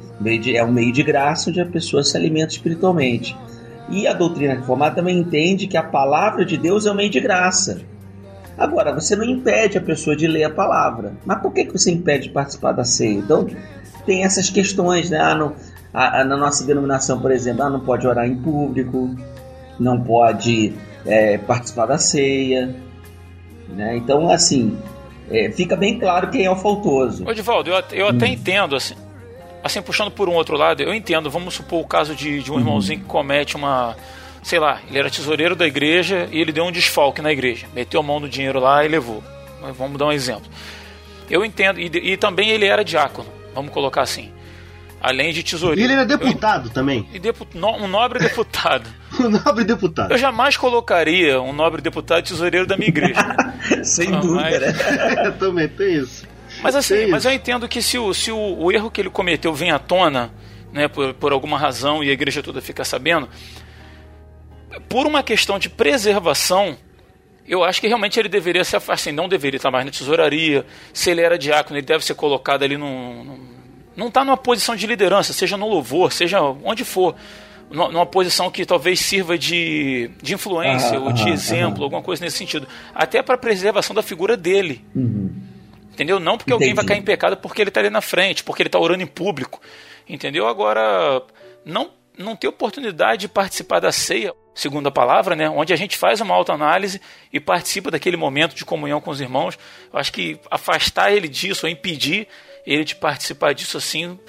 é um meio de graça onde a pessoa se alimenta espiritualmente. E a doutrina reformada também entende que a palavra de Deus é um meio de graça. Agora, você não impede a pessoa de ler a palavra. Mas por que, que você impede de participar da ceia? Então, tem essas questões, né? Ah, não- a- a- na nossa denominação, por exemplo, ah, não pode orar em público, não pode é, participar da ceia. Né? Então, assim, é, fica bem claro quem é o faltoso. Ô, Divaldo, eu, eu até Hum. entendo, assim, assim, puxando por um outro lado, eu entendo, vamos supor o caso de, de um irmãozinho que comete uma, sei lá, ele era tesoureiro da igreja e ele deu um desfalque na igreja, meteu a mão no dinheiro lá e levou. Vamos dar um exemplo. Eu entendo, e, e também ele era diácono, vamos colocar assim, além de E tesoureiro. ele era deputado também. Eu- e depu- no- um nobre deputado. (laughs) Um nobre deputado. Eu jamais colocaria um nobre deputado tesoureiro da minha igreja. né? (laughs) Sem Ah, dúvida, mas- né? (laughs) também tem isso. Mas assim, Tem mas isso. eu entendo que se, o, se o, o erro que ele cometeu vem à tona, né, por, por alguma razão e a igreja toda fica sabendo, por uma questão de preservação, eu acho que realmente ele deveria se afastar, assim, não deveria estar mais na tesouraria. Se ele era diácono, ele deve ser colocado ali num. num não está numa posição de liderança, seja no louvor, seja onde for. nu- Numa posição que talvez sirva de, de influência Aham, ou de aham, exemplo, aham. alguma coisa nesse sentido. Até para preservação da figura dele. Uhum. Entendeu? Não porque alguém vai Entendi. cair em pecado porque ele está ali na frente, porque ele está orando em público. Entendeu? Agora, não, não ter oportunidade de participar da ceia, segundo a palavra, né? onde a gente faz uma autoanálise e participa daquele momento de comunhão com os irmãos. Eu acho que afastar ele disso, ou impedir ele de participar disso assim,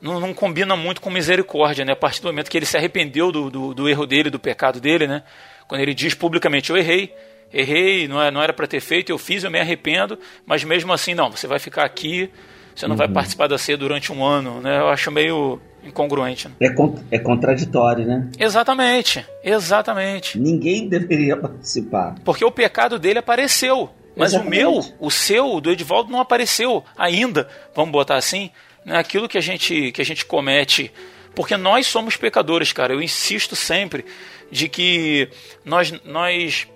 não, não combina muito com misericórdia, né? A partir do momento que ele se arrependeu do, do, do erro dele, do pecado dele, né? Quando ele diz publicamente, eu errei, errei, não, é, não era para ter feito, eu fiz, eu me arrependo, mas mesmo assim, não, você vai ficar aqui, você não vai participar da ceia durante um ano, né? Eu acho meio incongruente. Né? É, con- é contraditório, né? Exatamente, exatamente. Ninguém deveria participar. Porque o pecado dele apareceu. Mas Exatamente. o meu, o seu, o do Edivaldo, não apareceu ainda. Vamos botar assim. né, aquilo que a gente que a gente comete, porque nós somos pecadores, cara. Eu insisto sempre de que nós nós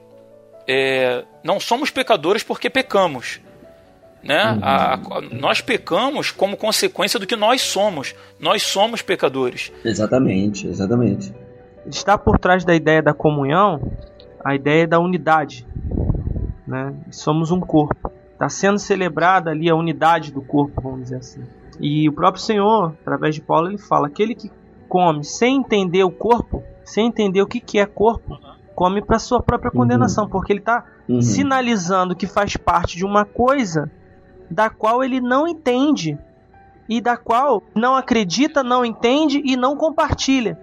é, não somos pecadores porque pecamos. Né? Uhum. A- a- nós pecamos como consequência do que nós somos. Nós somos pecadores. Exatamente, exatamente. está por trás da ideia da comunhão a ideia da unidade. Né? Somos um corpo. Está sendo celebrada ali a unidade do corpo, vamos dizer assim. E o próprio Senhor, através de Paulo, ele fala: aquele que come sem entender o corpo, sem entender o que, que é corpo, come para sua própria condenação, porque ele está Uhum. sinalizando que faz parte de uma coisa da qual ele não entende e da qual não acredita, não entende e não compartilha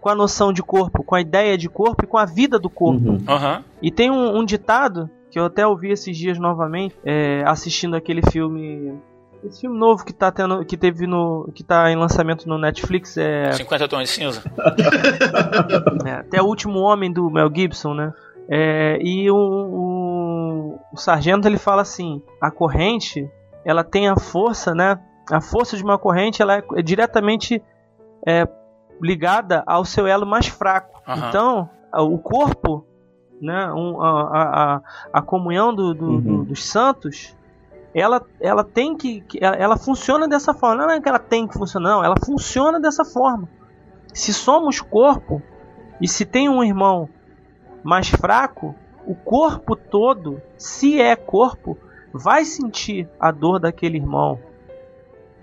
com a noção de corpo, com a ideia de corpo e com a vida do corpo. Uhum. Aham. E tem um, um ditado que eu até ouvi esses dias novamente, é, assistindo aquele filme. Esse filme novo que tá tendo. que teve no. que tá em lançamento no Netflix é. 50 tons de cinza. (laughs) É, até o último homem do Mel Gibson, né? É, e o, o, o sargento ele fala assim: a corrente ela tem a força, né? A força de uma corrente ela é, é diretamente é, ligada ao seu elo mais fraco. Aham. Então, o corpo, né? um- a, a, a- a comunhão do- do- do- Uhum. dos santos. Ela, ela tem que. que- ela, ela funciona dessa forma. Não é que ela tem que funcionar, não. Ela funciona dessa forma. Se somos corpo, e se tem um irmão mais fraco, o corpo todo, se é corpo, vai sentir a dor daquele irmão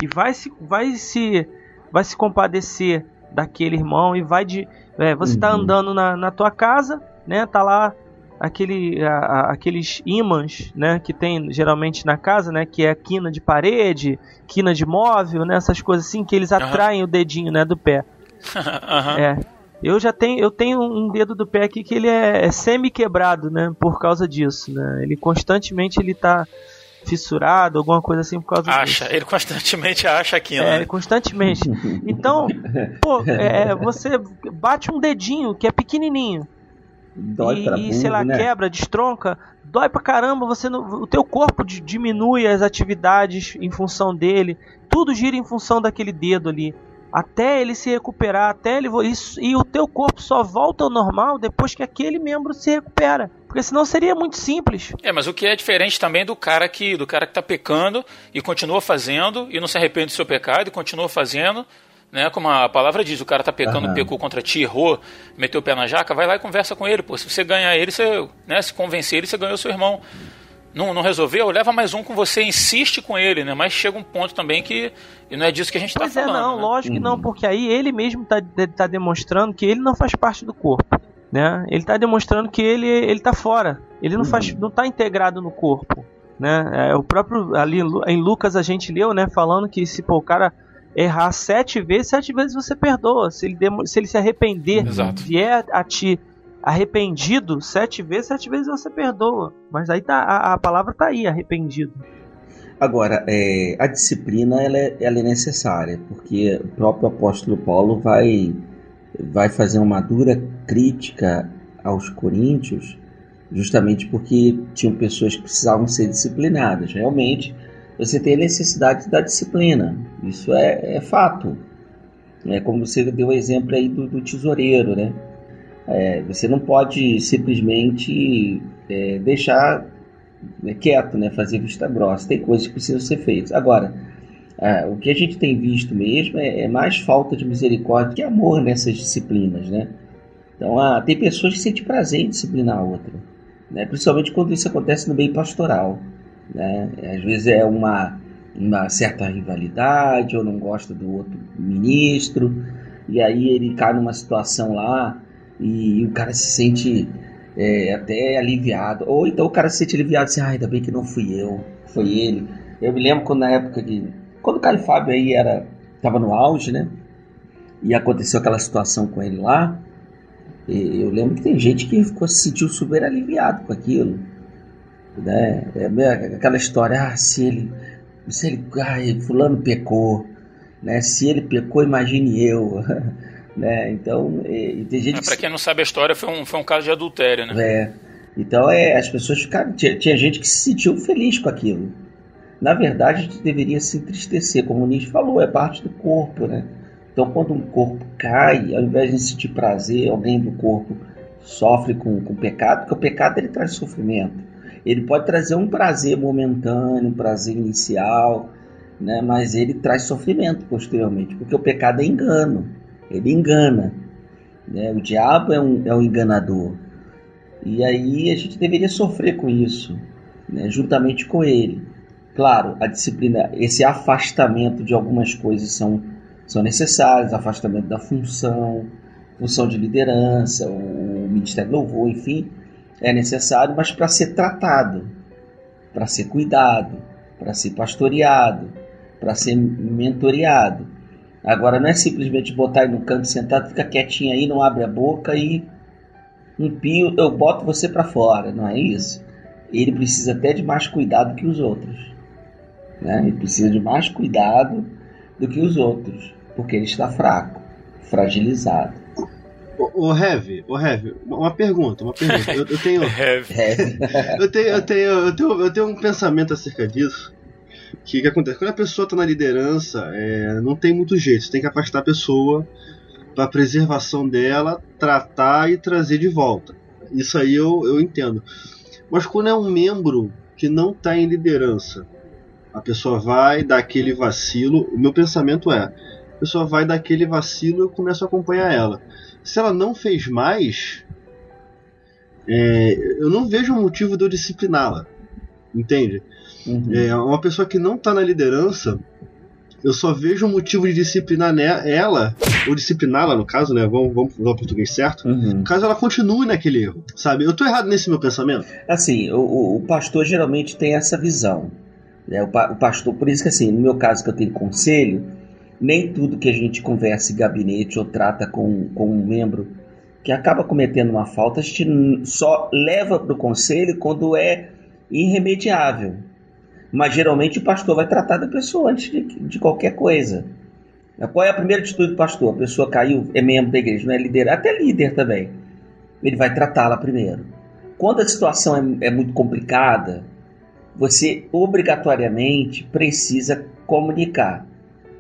e vai se vai se vai se compadecer daquele irmão e vai de é, você tá Uhum. andando na, na tua casa, né? Tá lá aquele a- a- aqueles ímãs, né, que tem geralmente na casa, né, que é quina de parede, quina de móvel, né, essas coisas assim que eles atraem o dedinho, né, do pé. (laughs) Aham. É. Eu já tenho, eu tenho um dedo do pé aqui que ele é, é semi-quebrado, né? Por causa disso, né? Ele constantemente ele tá fissurado, alguma coisa assim por causa disso. Acha. Ele constantemente acha aquilo. É, né? constantemente. Então, pô, é, você bate um dedinho que é pequenininho Dói e, pra e, sei lá, né? quebra, destronca, dói pra caramba, você não- o teu corpo di- diminui as atividades em função dele, tudo gira em função daquele dedo ali. Até ele se recuperar, até ele isso, e o teu corpo só volta ao normal depois que aquele membro se recupera. Porque senão seria muito simples. É, mas o que é diferente também do cara que do cara que tá pecando e continua fazendo e não se arrepende do seu pecado e continua fazendo, né? Como a palavra diz, o cara tá pecando, Aham. pecou contra ti, errou, meteu o pé na jaca, vai lá e conversa com ele, pô. Se você ganhar ele, você, né, se convencer ele, você ganhou seu irmão. Não, não resolveu? Leva mais um com você, insiste com ele, né? Mas chega um ponto também que e não é disso que a gente Pois tá é, falando. não, né? lógico que não, Uhum. porque aí ele mesmo tá, de- tá demonstrando que ele não faz parte do corpo, né? Ele tá demonstrando que ele, ele tá fora, ele não faz, não tá integrado no corpo, né? É, o próprio ali em Lu- em Lucas a gente leu, né, falando que se pô, o cara errar sete vezes, sete vezes você perdoa, se ele, demo- se ele se arrepender, Exato. vier a ti arrependido, sete vezes, sete vezes você perdoa, mas aí tá, a, a palavra tá aí, arrependido. Agora, é, a disciplina ela é, ela é necessária, porque o próprio apóstolo Paulo vai, vai fazer uma dura crítica aos coríntios, justamente porque tinham pessoas que precisavam ser disciplinadas. Realmente, você tem a necessidade da disciplina, isso é, é fato. É como você deu o exemplo aí do, do tesoureiro, né? É, você não pode simplesmente é, deixar né, quieto, né, fazer vista grossa. Tem coisas que precisam ser feitas. Agora, ah, o que a gente tem visto mesmo é, é mais falta de misericórdia que amor nessas disciplinas, né? Então, ah, tem pessoas que sentem prazer em disciplinar a outra, né? principalmente quando isso acontece no meio pastoral. Né? Às vezes é uma, uma certa rivalidade, ou não gosta do outro ministro, e aí ele cai numa situação lá e o cara se sente é, até aliviado. Ou então o cara se sente aliviado assim, ah, ainda bem que não fui eu, foi ele. Eu me lembro quando na época que. Quando o Caio Fábio aí era. tava no auge, né? E aconteceu aquela situação com ele lá. Eu lembro que tem gente que ficou, se sentiu super aliviado com aquilo. Né? É aquela história, ah, se ele. Se ele. Ai, fulano pecou. Né? Se ele pecou, imagine eu. (laughs) né? Então, e, e tem gente É, que pra quem não sabe a história, foi um, foi um caso de adultério, né? é. Então é, as pessoas ficaram. Tinha, tinha gente que se sentiu feliz com aquilo. Na verdade, a gente deveria se entristecer, como o Nietzsche falou, é parte do corpo, né? Então, quando um corpo cai, ao invés de sentir prazer, alguém do corpo sofre com, com pecado, porque o pecado ele traz sofrimento. Ele pode trazer um prazer momentâneo, um prazer inicial, né? mas ele traz sofrimento posteriormente, porque o pecado é engano, ele engana. Né? O diabo é um, é um enganador. E aí a gente deveria sofrer com isso, né? juntamente com ele. Claro, a disciplina, esse afastamento de algumas coisas são, são necessários, afastamento da função, função de liderança, o, o Ministério do Louvor, enfim, é necessário, mas para ser tratado, para ser cuidado, para ser pastoreado, para ser mentoreado. Agora não é simplesmente botar ele no canto sentado, fica quietinho aí, não abre a boca e um pio, eu boto você para fora, não é isso? Ele precisa até de mais cuidado que os outros. Né? Ele precisa de mais cuidado do que os outros, porque ele está fraco, fragilizado. Ô, ô Heavy, ô Heavy, uma pergunta, uma pergunta. Eu, eu tenho, (laughs) eu tenho, eu tenho, eu tenho, eu tenho um pensamento acerca disso. Que que acontece? Quando a pessoa está na liderança, é, não tem muito jeito. Você tem que afastar a pessoa para preservação dela, tratar e trazer de volta. Isso aí eu, eu entendo. Mas quando é um membro que não está em liderança, a pessoa vai dar aquele vacilo. O meu pensamento é: a pessoa vai dar aquele vacilo e eu começo a acompanhar ela. Se ela não fez mais, é, eu não vejo motivo de eu discipliná-la. Entende? Uhum. É, uma pessoa que não está na liderança, eu só vejo um motivo de disciplinar ela, ou discipliná-la no caso, né? Vamos, vamos usar o português certo. Uhum. Caso ela continue naquele erro, sabe? Eu tô errado nesse meu pensamento? Assim, o, o- pastor geralmente tem essa visão. Né? O, o pastor, por isso que assim, no meu caso que eu tenho conselho, nem tudo que a gente conversa em gabinete ou trata com, com um membro que acaba cometendo uma falta, a gente só leva para o conselho quando é irremediável. Mas geralmente o pastor vai tratar da pessoa antes de, de qualquer coisa. Qual é a primeira atitude do pastor? A pessoa caiu, é membro da igreja, não é líder, até líder também. Ele vai tratá-la primeiro. Quando a situação é, é muito complicada, você obrigatoriamente precisa comunicar.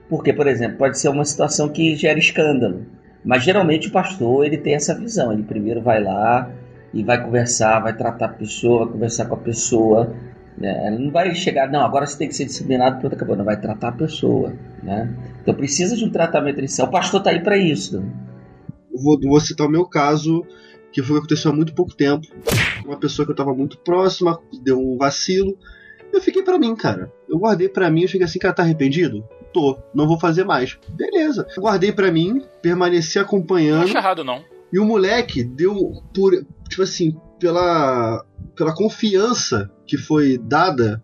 Porque, por exemplo, pode ser uma situação que gera escândalo. Mas geralmente o pastor ele tem essa visão. Ele primeiro vai lá e vai conversar, vai tratar a pessoa, vai conversar com a pessoa. Né? Ele não vai chegar, não, agora você tem que ser disciplinado, pronto, acabou. Não vai tratar a pessoa. Né? Então precisa de um tratamento inicial. O pastor está aí para isso. Né? Vou, vou citar o meu caso, que foi o que aconteceu há muito pouco tempo. Uma pessoa que eu tava muito próxima, deu um vacilo. Eu fiquei pra mim, cara. Eu guardei pra mim, eu cheguei assim, cara, tá arrependido? Tô, não vou fazer mais. Beleza. Eu guardei pra mim, permaneci Não acompanhando. acho errado, não. E o moleque deu por, tipo assim, pela pela confiança que foi dada,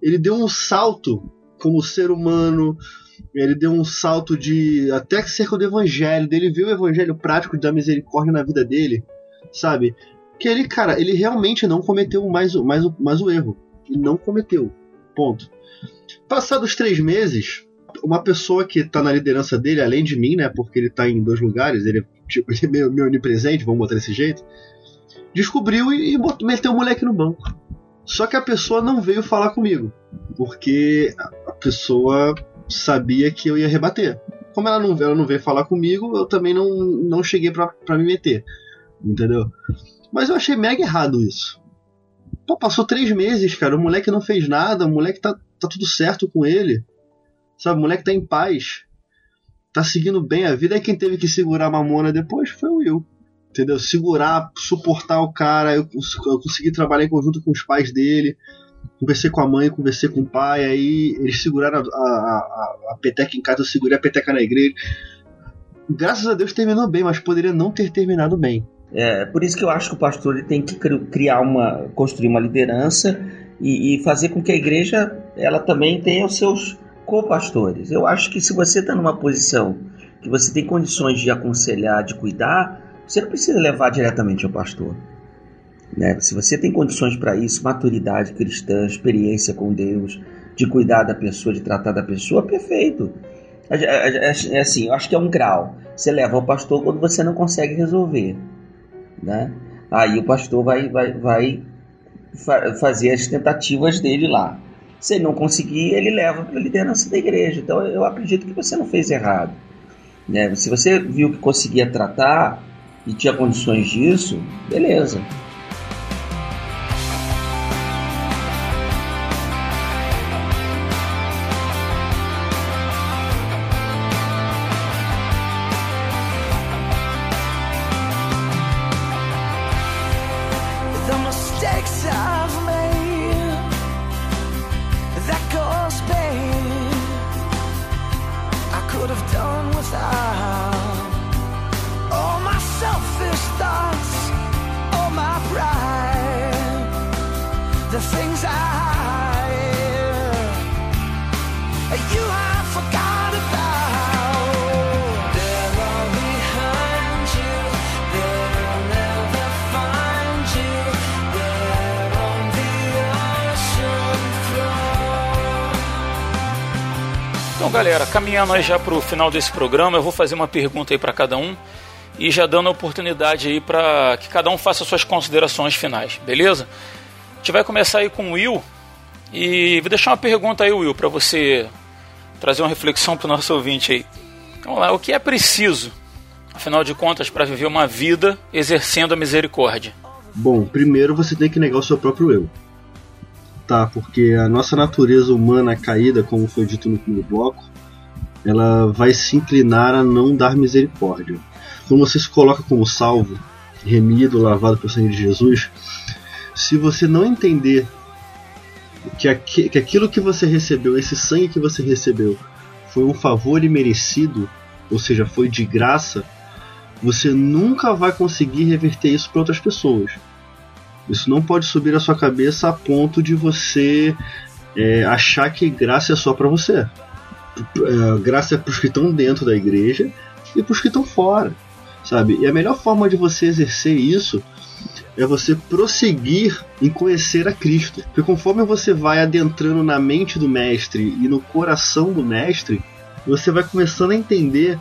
ele deu um salto como ser humano, ele deu um salto de até que cerca do evangelho, dele viu o evangelho prático da misericórdia na vida dele, sabe? Que ele, cara, ele realmente não cometeu mais, mais, mais o erro. Ele não cometeu. Ponto. Passados três meses, uma pessoa que tá na liderança dele, além de mim, né? Porque ele tá em dois lugares, ele, é, tipo, (laughs) ele é meio, meio onipresente, vamos botar desse jeito. Descobriu e, e botou- meteu o moleque no banco. Só que a pessoa não veio falar comigo. Porque a- pessoa sabia que eu ia rebater. Como ela não, ela não veio falar comigo, eu também não, não cheguei pra, pra me meter. Entendeu? Mas eu achei mega errado isso. Pô, passou três meses, cara. O moleque não fez nada, o moleque tá, tá tudo certo com ele. Sabe, o moleque tá em paz. Tá seguindo bem a vida. Aí quem teve que segurar a mamona depois foi o Will. Entendeu? Segurar, suportar o cara. Eu, eu consegui trabalhar em conjunto com os pais dele. Conversei com a mãe, conversei com o pai. Aí eles seguraram a, a, a, a peteca em casa, eu segurei a peteca na igreja. Graças a Deus terminou bem, mas poderia não ter terminado bem. É por isso que eu acho que o pastor ele tem que cri- criar uma, construir uma liderança e, e fazer com que a igreja ela também tenha os seus co-pastores. Eu acho que se você está numa posição que você tem condições de aconselhar, de cuidar, você não precisa levar diretamente ao pastor. Né? Se você tem condições para isso, maturidade cristã, experiência com Deus, de cuidar da pessoa, de tratar da pessoa, perfeito. É, é- é- é assim, eu acho que é um grau. Você leva ao pastor quando você não consegue resolver né? Aí o pastor vai, vai, vai fa- fazer as tentativas dele lá. Se ele não conseguir, ele leva para a liderança da igreja. Então eu acredito que você não fez errado. Né? Se você viu que conseguia tratar e tinha condições disso, beleza. Caminhando aí já pro final desse programa, eu vou fazer uma pergunta aí para cada um e já dando a oportunidade aí para que cada um faça suas considerações finais, beleza? A gente vai começar aí com o Will e vou deixar uma pergunta aí, Will, para você trazer uma reflexão pro nosso ouvinte aí. Vamos lá, o que é preciso, afinal de contas, para viver uma vida exercendo a misericórdia? Bom, primeiro você tem que negar o seu próprio eu. Tá, porque a nossa natureza humana caída, como foi dito no primeiro bloco, ela vai se inclinar a não dar misericórdia. Quando você se coloca como salvo, remido, lavado pelo sangue de Jesus, se você não entender que, aqui- que aquilo que você recebeu, esse sangue que você recebeu, foi um favor imerecido, ou seja, foi de graça, você nunca vai conseguir reverter isso para outras pessoas. Isso não pode subir à sua cabeça a ponto de você é, achar que graça é só para você. É, graça é para os que estão dentro da igreja e para os que estão fora, sabe? E a melhor forma de você exercer isso é você prosseguir em conhecer a Cristo. Porque conforme você vai adentrando na mente do mestre e no coração do mestre, você vai começando a entender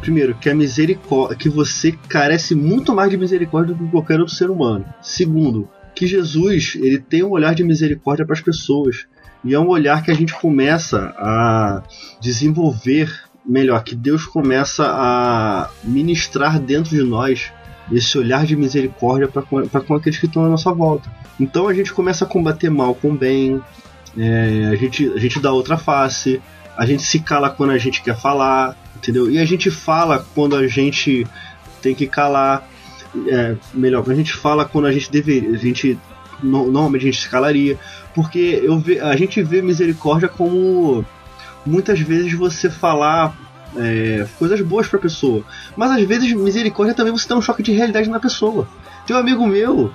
primeiro que a misericórdia, que você carece muito mais de misericórdia do que qualquer outro ser humano. Segundo, que Jesus, ele tem um olhar de misericórdia para as pessoas. E é um olhar que a gente começa a desenvolver melhor, que Deus começa a ministrar dentro de nós esse olhar de misericórdia para com, com aqueles que estão à nossa volta. Então a gente começa a combater mal com bem, é, a, gente, a gente dá outra face, a gente se cala quando a gente quer falar, entendeu? E a gente fala quando a gente tem que calar, é, melhor, a gente fala quando a gente deveria, a gente no- normalmente a gente se calaria, porque eu ve, a gente vê misericórdia como muitas vezes você falar é, coisas boas pra pessoa, mas às vezes misericórdia também você dá um choque de realidade na pessoa. Tem um amigo meu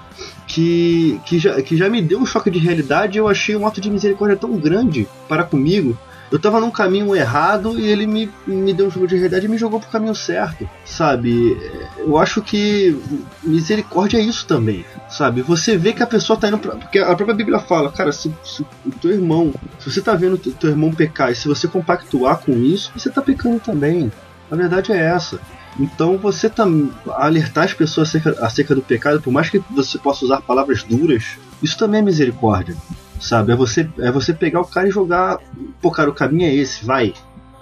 que, que, já, que já me deu um choque de realidade e eu achei um ato de misericórdia tão grande para comigo. Eu tava num caminho errado e ele me, me deu um choque de realidade e me jogou pro caminho certo, sabe? Eu acho que misericórdia é isso também, sabe? Você vê que a pessoa tá indo pra. Porque a própria Bíblia fala, cara, se, se o teu irmão, se você tá vendo o teu irmão pecar e se você compactuar com isso, você tá pecando também. A verdade é essa. Então você tá alertar as pessoas acerca, acerca do pecado, por mais que você possa usar palavras duras, isso também é misericórdia. Sabe? É você, é você pegar o cara e jogar. Pô, cara, o caminho é esse, vai.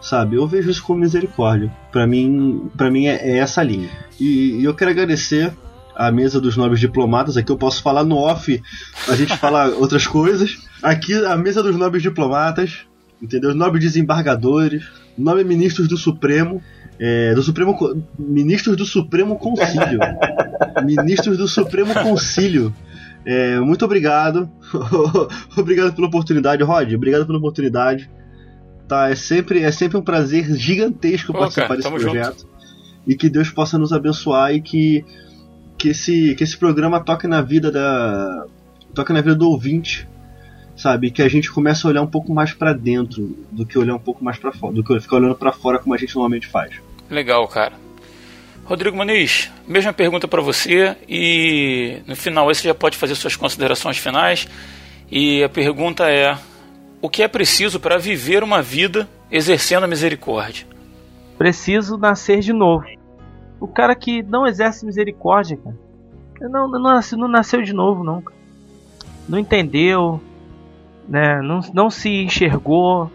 Sabe? Eu vejo isso como misericórdia. Pra mim, pra mim é, é essa linha. E, e eu quero agradecer a mesa dos nobres diplomatas. Aqui eu posso falar no off, a gente fala (laughs) outras coisas. Aqui a mesa dos nobres diplomatas, entendeu? Nobres desembargadores, nobres ministros do Supremo. É, do Supremo ministros do Supremo Concílio (laughs) ministros do Supremo Concílio é, muito obrigado. (laughs) Obrigado pela oportunidade Rod. Obrigado pela oportunidade. Tá é sempre é sempre um prazer gigantesco Pô, participar cara, desse projeto. E que Deus possa nos abençoar e que que esse que esse programa toque na vida da toque na vida do ouvinte sabe? Que a gente comece a olhar um pouco mais pra dentro do que olhar um pouco mais pra fora do que ficar olhando pra fora como a gente normalmente faz. Legal, cara. Rodrigo Muniz, mesma pergunta para você e no final você já pode fazer suas considerações finais. E a pergunta é: o que é preciso para viver uma vida exercendo a misericórdia? Preciso nascer de novo. O cara que não exerce misericórdia, cara, não, não, nasceu, não nasceu de novo, cara. Não entendeu, né, não, não se enxergou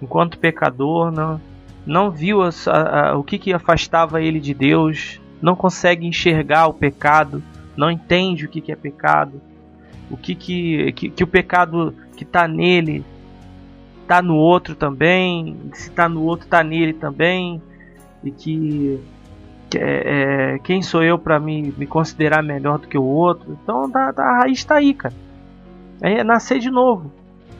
enquanto pecador, não, não viu a, a, o que, que afastava ele de Deus, não consegue enxergar o pecado, não entende o que, que é pecado, o que, que, que, que o pecado que está nele está no outro também, se está no outro está nele também, e que, é, é, quem sou eu para me, me considerar melhor do que o outro? Então tá, tá, a raiz está aí, cara. É nascer de novo,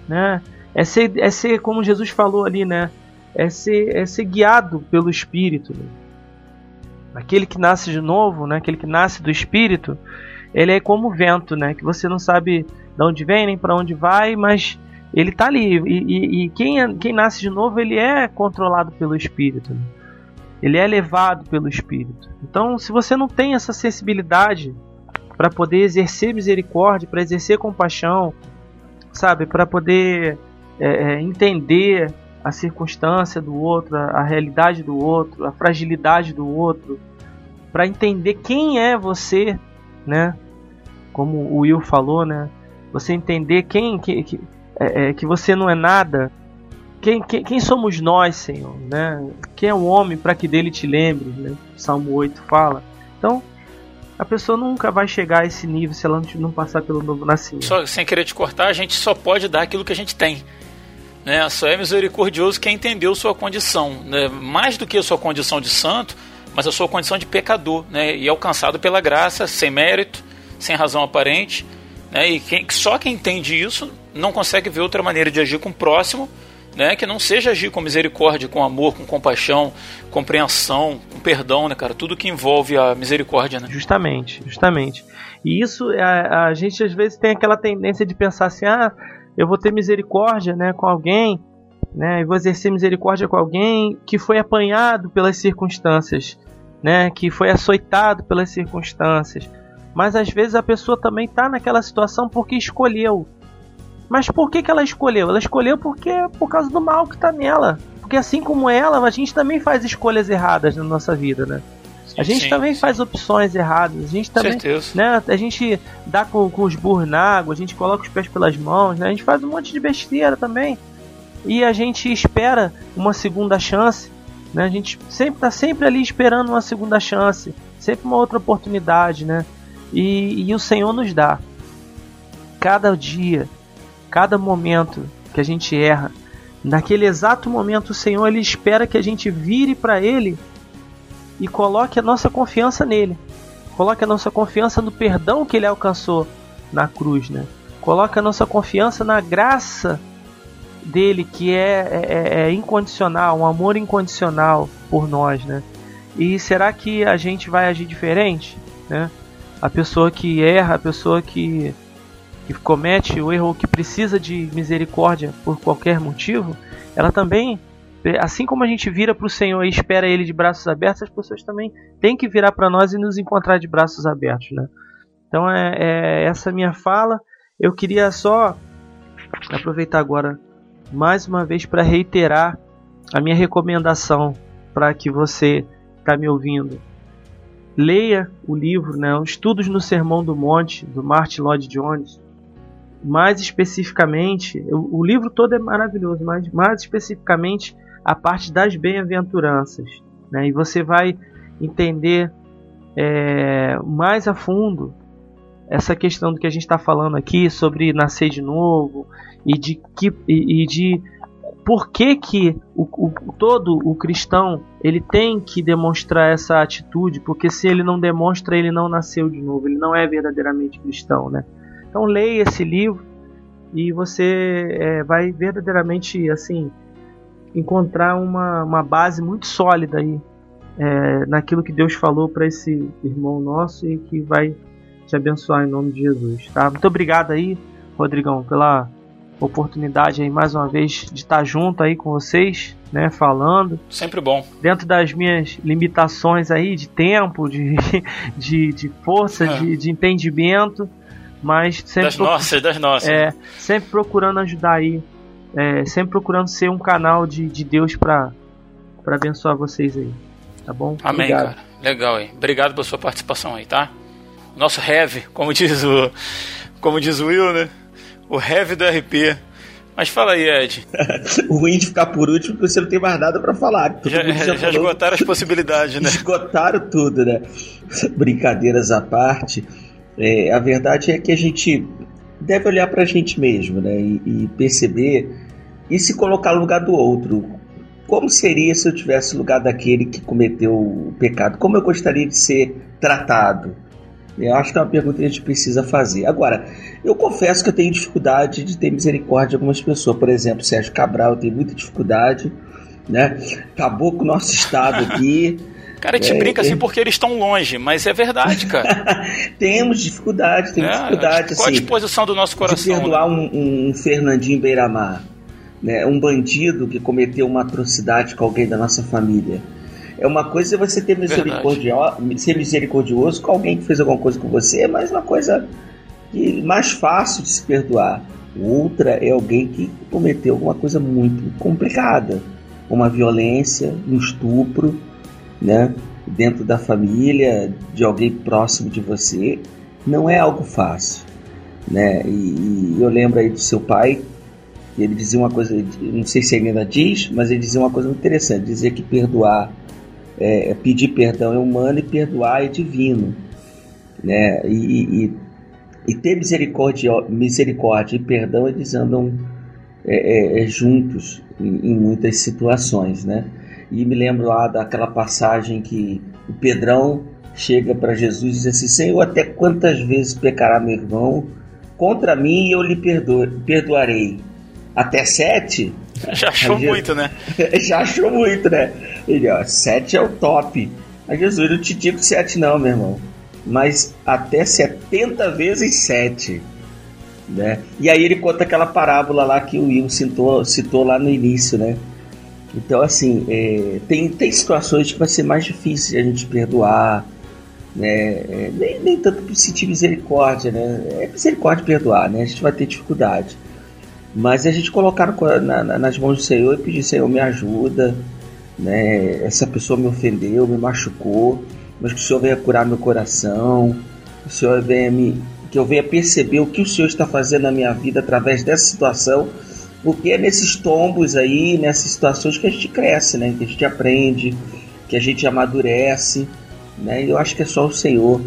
né? É ser, é ser como Jesus falou ali, né? É ser, é ser guiado pelo Espírito. Né? Aquele que nasce de novo, né? Aquele que nasce do Espírito, ele é como o vento, né? Que você não sabe de onde vem nem para onde vai, mas ele tá ali. E, e, e, quem, é, quem nasce de novo, ele é controlado pelo Espírito. Né? Ele é levado pelo Espírito. Então, se você não tem essa sensibilidade para poder exercer misericórdia, para exercer compaixão, sabe, para poder é, é, entender a circunstância do outro, a, a realidade do outro, a fragilidade do outro, para entender quem é você, né? Como o Will falou, né? Você entender quem que, que, é, é, que você não é nada. Quem, quem, quem, somos nós, Senhor? Né? Quem é o homem para que dele te lembre? Né? Salmo 8 fala. Então, a pessoa nunca vai chegar a esse nível se ela não passar pelo novo nascimento. Só, sem querer te cortar, a gente só pode dar aquilo que a gente tem. Né? Só é misericordioso quem entendeu sua condição. Né? Mais do que a sua condição de santo, mas a sua condição de pecador. Né? E alcançado pela graça, sem mérito, sem razão aparente. Né? E quem, só quem entende isso não consegue ver outra maneira de agir com o próximo né, que não seja agir com misericórdia, com amor, com compaixão, compreensão, com perdão, né, cara? Tudo que envolve a misericórdia, né? Justamente, justamente. E isso, a, a gente às vezes tem aquela tendência de pensar assim, ah, eu vou ter misericórdia, né, com alguém, né, e vou exercer misericórdia com alguém que foi apanhado pelas circunstâncias, né, que foi açoitado pelas circunstâncias. Mas às vezes a pessoa também está naquela situação porque escolheu, mas por que, que ela escolheu? Ela escolheu porque por causa do mal que está nela. Porque assim como ela, a gente também faz escolhas erradas na nossa vida, né? A gente sim, também sim. faz opções erradas. A gente também, Certeza. né? A gente dá com, com os burros na água, a gente coloca os pés pelas mãos, né? A gente faz um monte de besteira também. E a gente espera uma segunda chance, né? A gente sempre tá sempre ali esperando uma segunda chance, sempre uma outra oportunidade, né? E, e o Senhor nos dá. Cada dia, cada momento que a gente erra, naquele exato momento o Senhor ele espera que a gente vire para ele e coloque a nossa confiança nele. Coloque a nossa confiança no perdão que ele alcançou na cruz, né? Coloque a nossa confiança na graça dele que é, é, é incondicional, um amor incondicional por nós, né? E será que a gente vai agir diferente, né? A pessoa que erra, a pessoa que que comete o erro que precisa de misericórdia por qualquer motivo, ela também, assim como a gente vira para o Senhor e espera Ele de braços abertos, as pessoas também têm que virar para nós e nos encontrar de braços abertos, né? Então é, é essa minha fala. Eu queria só aproveitar agora mais uma vez para reiterar a minha recomendação para que você está me ouvindo. Leia o livro, né, Estudos no Sermão do Monte, do Martin Lloyd Jones mais especificamente, o, o livro todo é maravilhoso, mas mais especificamente a parte das bem-aventuranças. Né? E você vai entender é, mais a fundo essa questão do que a gente está falando aqui sobre nascer de novo e de que e, e de por que, que o, o, todo o cristão ele tem que demonstrar essa atitude porque se ele não demonstra ele não nasceu de novo ele não é verdadeiramente cristão né então leia esse livro e você é, vai verdadeiramente assim encontrar uma, uma base muito sólida aí é, naquilo que Deus falou para esse irmão nosso e que vai te abençoar em nome de Jesus. Tá? Muito obrigado aí, Rodrigão, pela oportunidade aí mais uma vez de estar junto aí com vocês, né, falando. Sempre bom. Dentro das minhas limitações aí de tempo, de, (laughs) de, de força, é. de, de entendimento mas sempre das nossas, das nossas. É, sempre procurando ajudar aí, é, sempre procurando ser um canal de, de Deus para para abençoar vocês aí, tá bom? Amém, Obrigado. cara. Legal aí. Obrigado pela sua participação aí, tá? Nosso heavy, como diz o como diz o Will, né? O heavy do RP. Mas fala aí, Ed. (laughs) o ruim de ficar por último porque você não tem mais nada pra falar. Já, já falou- esgotaram as possibilidades, né? (laughs) Esgotaram tudo, né? (laughs) Brincadeiras à parte, é, a verdade é que a gente deve olhar pra gente mesmo, né? E, e perceber e se colocar no lugar do outro. Como seria se eu tivesse no lugar daquele que cometeu o pecado? Como eu gostaria de ser tratado? Eu acho que é uma pergunta que a gente precisa fazer. Agora, eu confesso que eu tenho dificuldade de ter misericórdia de algumas pessoas. Por exemplo, Sérgio Cabral, tenho muita dificuldade, né? Acabou com o nosso estado aqui. (laughs) Cara, a gente É, brinca assim é. porque eles estão longe, mas é verdade, cara. (laughs) temos dificuldade, temos É, dificuldade, qual a assim, disposição do nosso de coração? perdoar né? um, um Fernandinho Beiramar, né? um bandido que cometeu uma atrocidade com alguém da nossa família. É uma coisa você ter misericordio... ser misericordioso com alguém que fez alguma coisa com você, mas uma coisa que mais fácil de se perdoar. Outra é alguém que cometeu alguma coisa muito complicada, uma violência, um estupro, né? Dentro da família, de alguém próximo de você, não é algo fácil, né? E, e eu lembro aí do seu pai, que ele dizia uma coisa, não sei se ele ainda diz, mas ele dizia uma coisa muito interessante, dizia que perdoar, é, pedir perdão é humano e perdoar é divino, né? E, e, e ter misericórdia, misericórdia e perdão eles andam é, é, é, juntos em, em muitas situações, né? E me lembro lá daquela passagem que o Pedrão chega para Jesus e diz assim: Senhor, até quantas vezes pecará meu irmão contra mim e eu lhe perdo perdoarei? Até sete? (laughs) Já achou Jesus- muito, né? (laughs) Já achou muito, né? Ele, ó, sete é o top. Aí Jesus, eu não te digo sete não, meu irmão. Mas até 70 vezes sete. Né? E aí ele conta aquela parábola lá que o Will citou, citou lá no início, né? Então, assim, é, tem, tem situações que vai ser mais difícil de a gente perdoar, né? É, nem, nem tanto sentir misericórdia, né? É misericórdia perdoar, né? A gente vai ter dificuldade. Mas a gente colocar na- na- nas mãos do Senhor e pedir, Senhor, me ajuda, né? Essa pessoa me ofendeu, me machucou, mas que o Senhor venha curar meu coração, que o Senhor venha me, que eu venha perceber o que o Senhor está fazendo na minha vida através dessa situação, porque é nesses tombos aí, nessas situações que a gente cresce, né? Que a gente aprende, que a gente amadurece, né? E eu acho que é só o Senhor,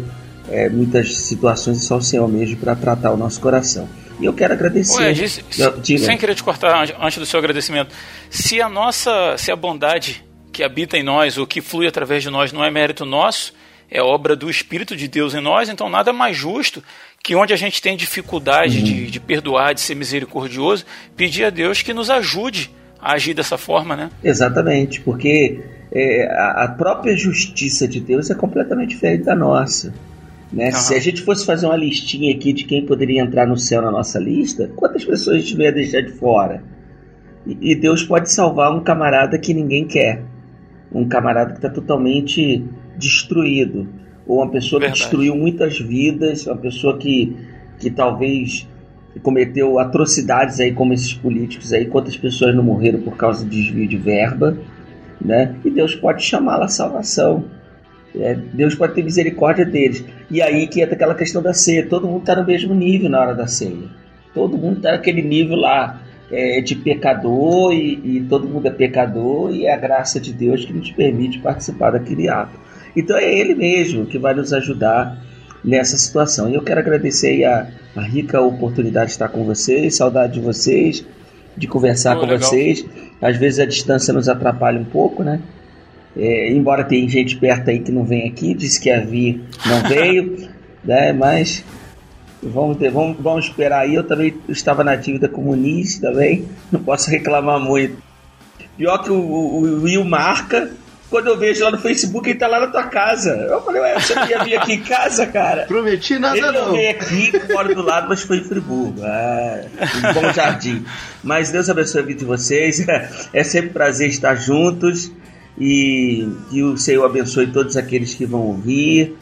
é, muitas situações é só o Senhor mesmo para tratar o nosso coração. E eu quero agradecer. Ué, Eu- diga. sem querer te cortar an- antes do seu agradecimento, se a nossa, se a bondade que habita em nós, ou que flui através de nós, não é mérito nosso, é obra do Espírito de Deus em nós, então nada mais justo que onde a gente tem dificuldade Uhum. de, de perdoar, de ser misericordioso, pedir a Deus que nos ajude a agir dessa forma, né? Exatamente, porque é, a própria justiça de Deus é completamente diferente da nossa. Né? Aham. Se a gente fosse fazer uma listinha aqui de quem poderia entrar no céu na nossa lista, quantas pessoas a gente não ia deixar de fora? E, e Deus pode salvar um camarada que ninguém quer, um camarada que está totalmente destruído, ou uma pessoa Verdade. que destruiu muitas vidas, uma pessoa que, que talvez cometeu atrocidades aí como esses políticos aí, quantas pessoas não morreram por causa de desvio de verba, né? E Deus pode chamá-la à salvação. É, Deus pode ter misericórdia deles. E aí que entra aquela questão da ceia. Todo mundo está no mesmo nível na hora da ceia. Todo mundo está naquele nível lá é, de pecador e, e todo mundo é pecador e é a graça de Deus que nos permite participar daquele ato. Então é Ele mesmo que vai nos ajudar nessa situação. E eu quero agradecer a, a rica oportunidade de estar com vocês, saudade de vocês, de conversar Pô, com legal. vocês. Às vezes a distância nos atrapalha um pouco, né? É, embora tenha gente perto aí que não vem aqui, disse que ia vir, não veio, (laughs) né? Mas vamos, ter, vamos, vamos esperar aí. Eu também estava na dívida com o Muniz também, não posso reclamar muito. Pior que o, o, o Will marca, quando eu vejo lá no Facebook, ele tá lá na tua casa. Eu falei, ué, você não ia vir aqui em casa, cara? Prometi nada Ele não não. veio aqui, mora do lado, mas foi em Friburgo. Ah, um bom jardim. Mas Deus abençoe a vida de vocês. (laughs) É sempre um prazer estar juntos e que o Senhor abençoe todos aqueles que vão ouvir,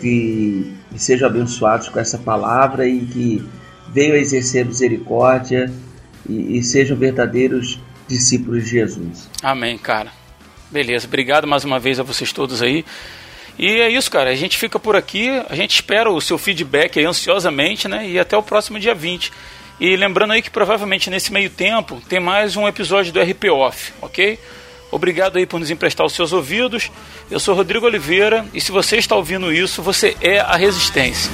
que, que sejam abençoados com essa palavra e que venham a exercer misericórdia e, e sejam verdadeiros discípulos de Jesus. Amém, cara. Beleza, obrigado mais uma vez a vocês todos aí. E é isso, cara. A gente fica por aqui. A gente espera o seu feedback aí ansiosamente, né? E até o próximo dia 20. E lembrando aí que provavelmente nesse meio tempo tem mais um episódio do RP Off, ok? Obrigado aí por nos emprestar os seus ouvidos. Eu sou Rodrigo Oliveira e se você está ouvindo isso, você é a Resistência.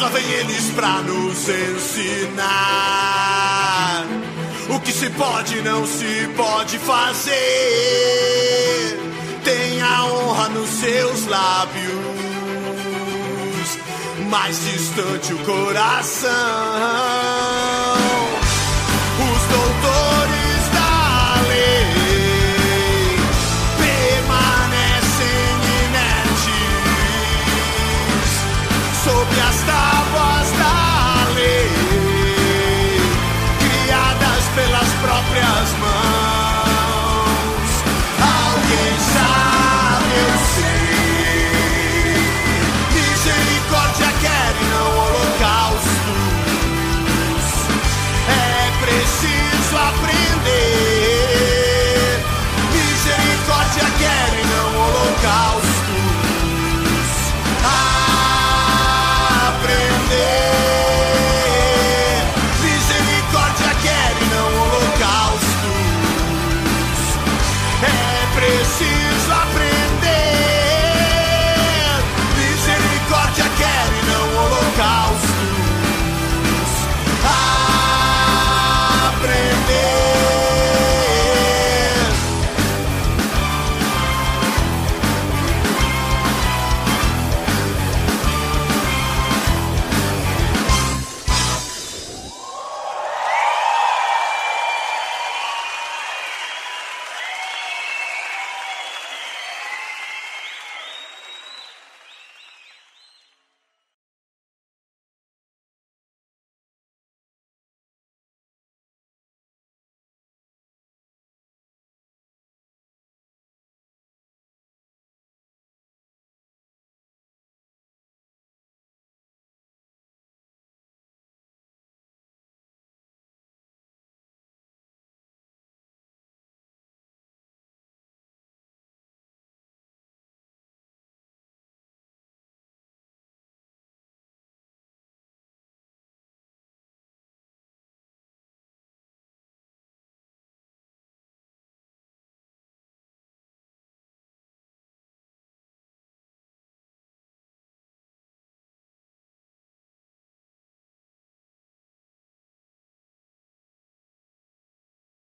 Lá vem eles pra nos ensinar o que se pode e não se pode fazer. Tenha honra nos seus lábios, mais distante o coração.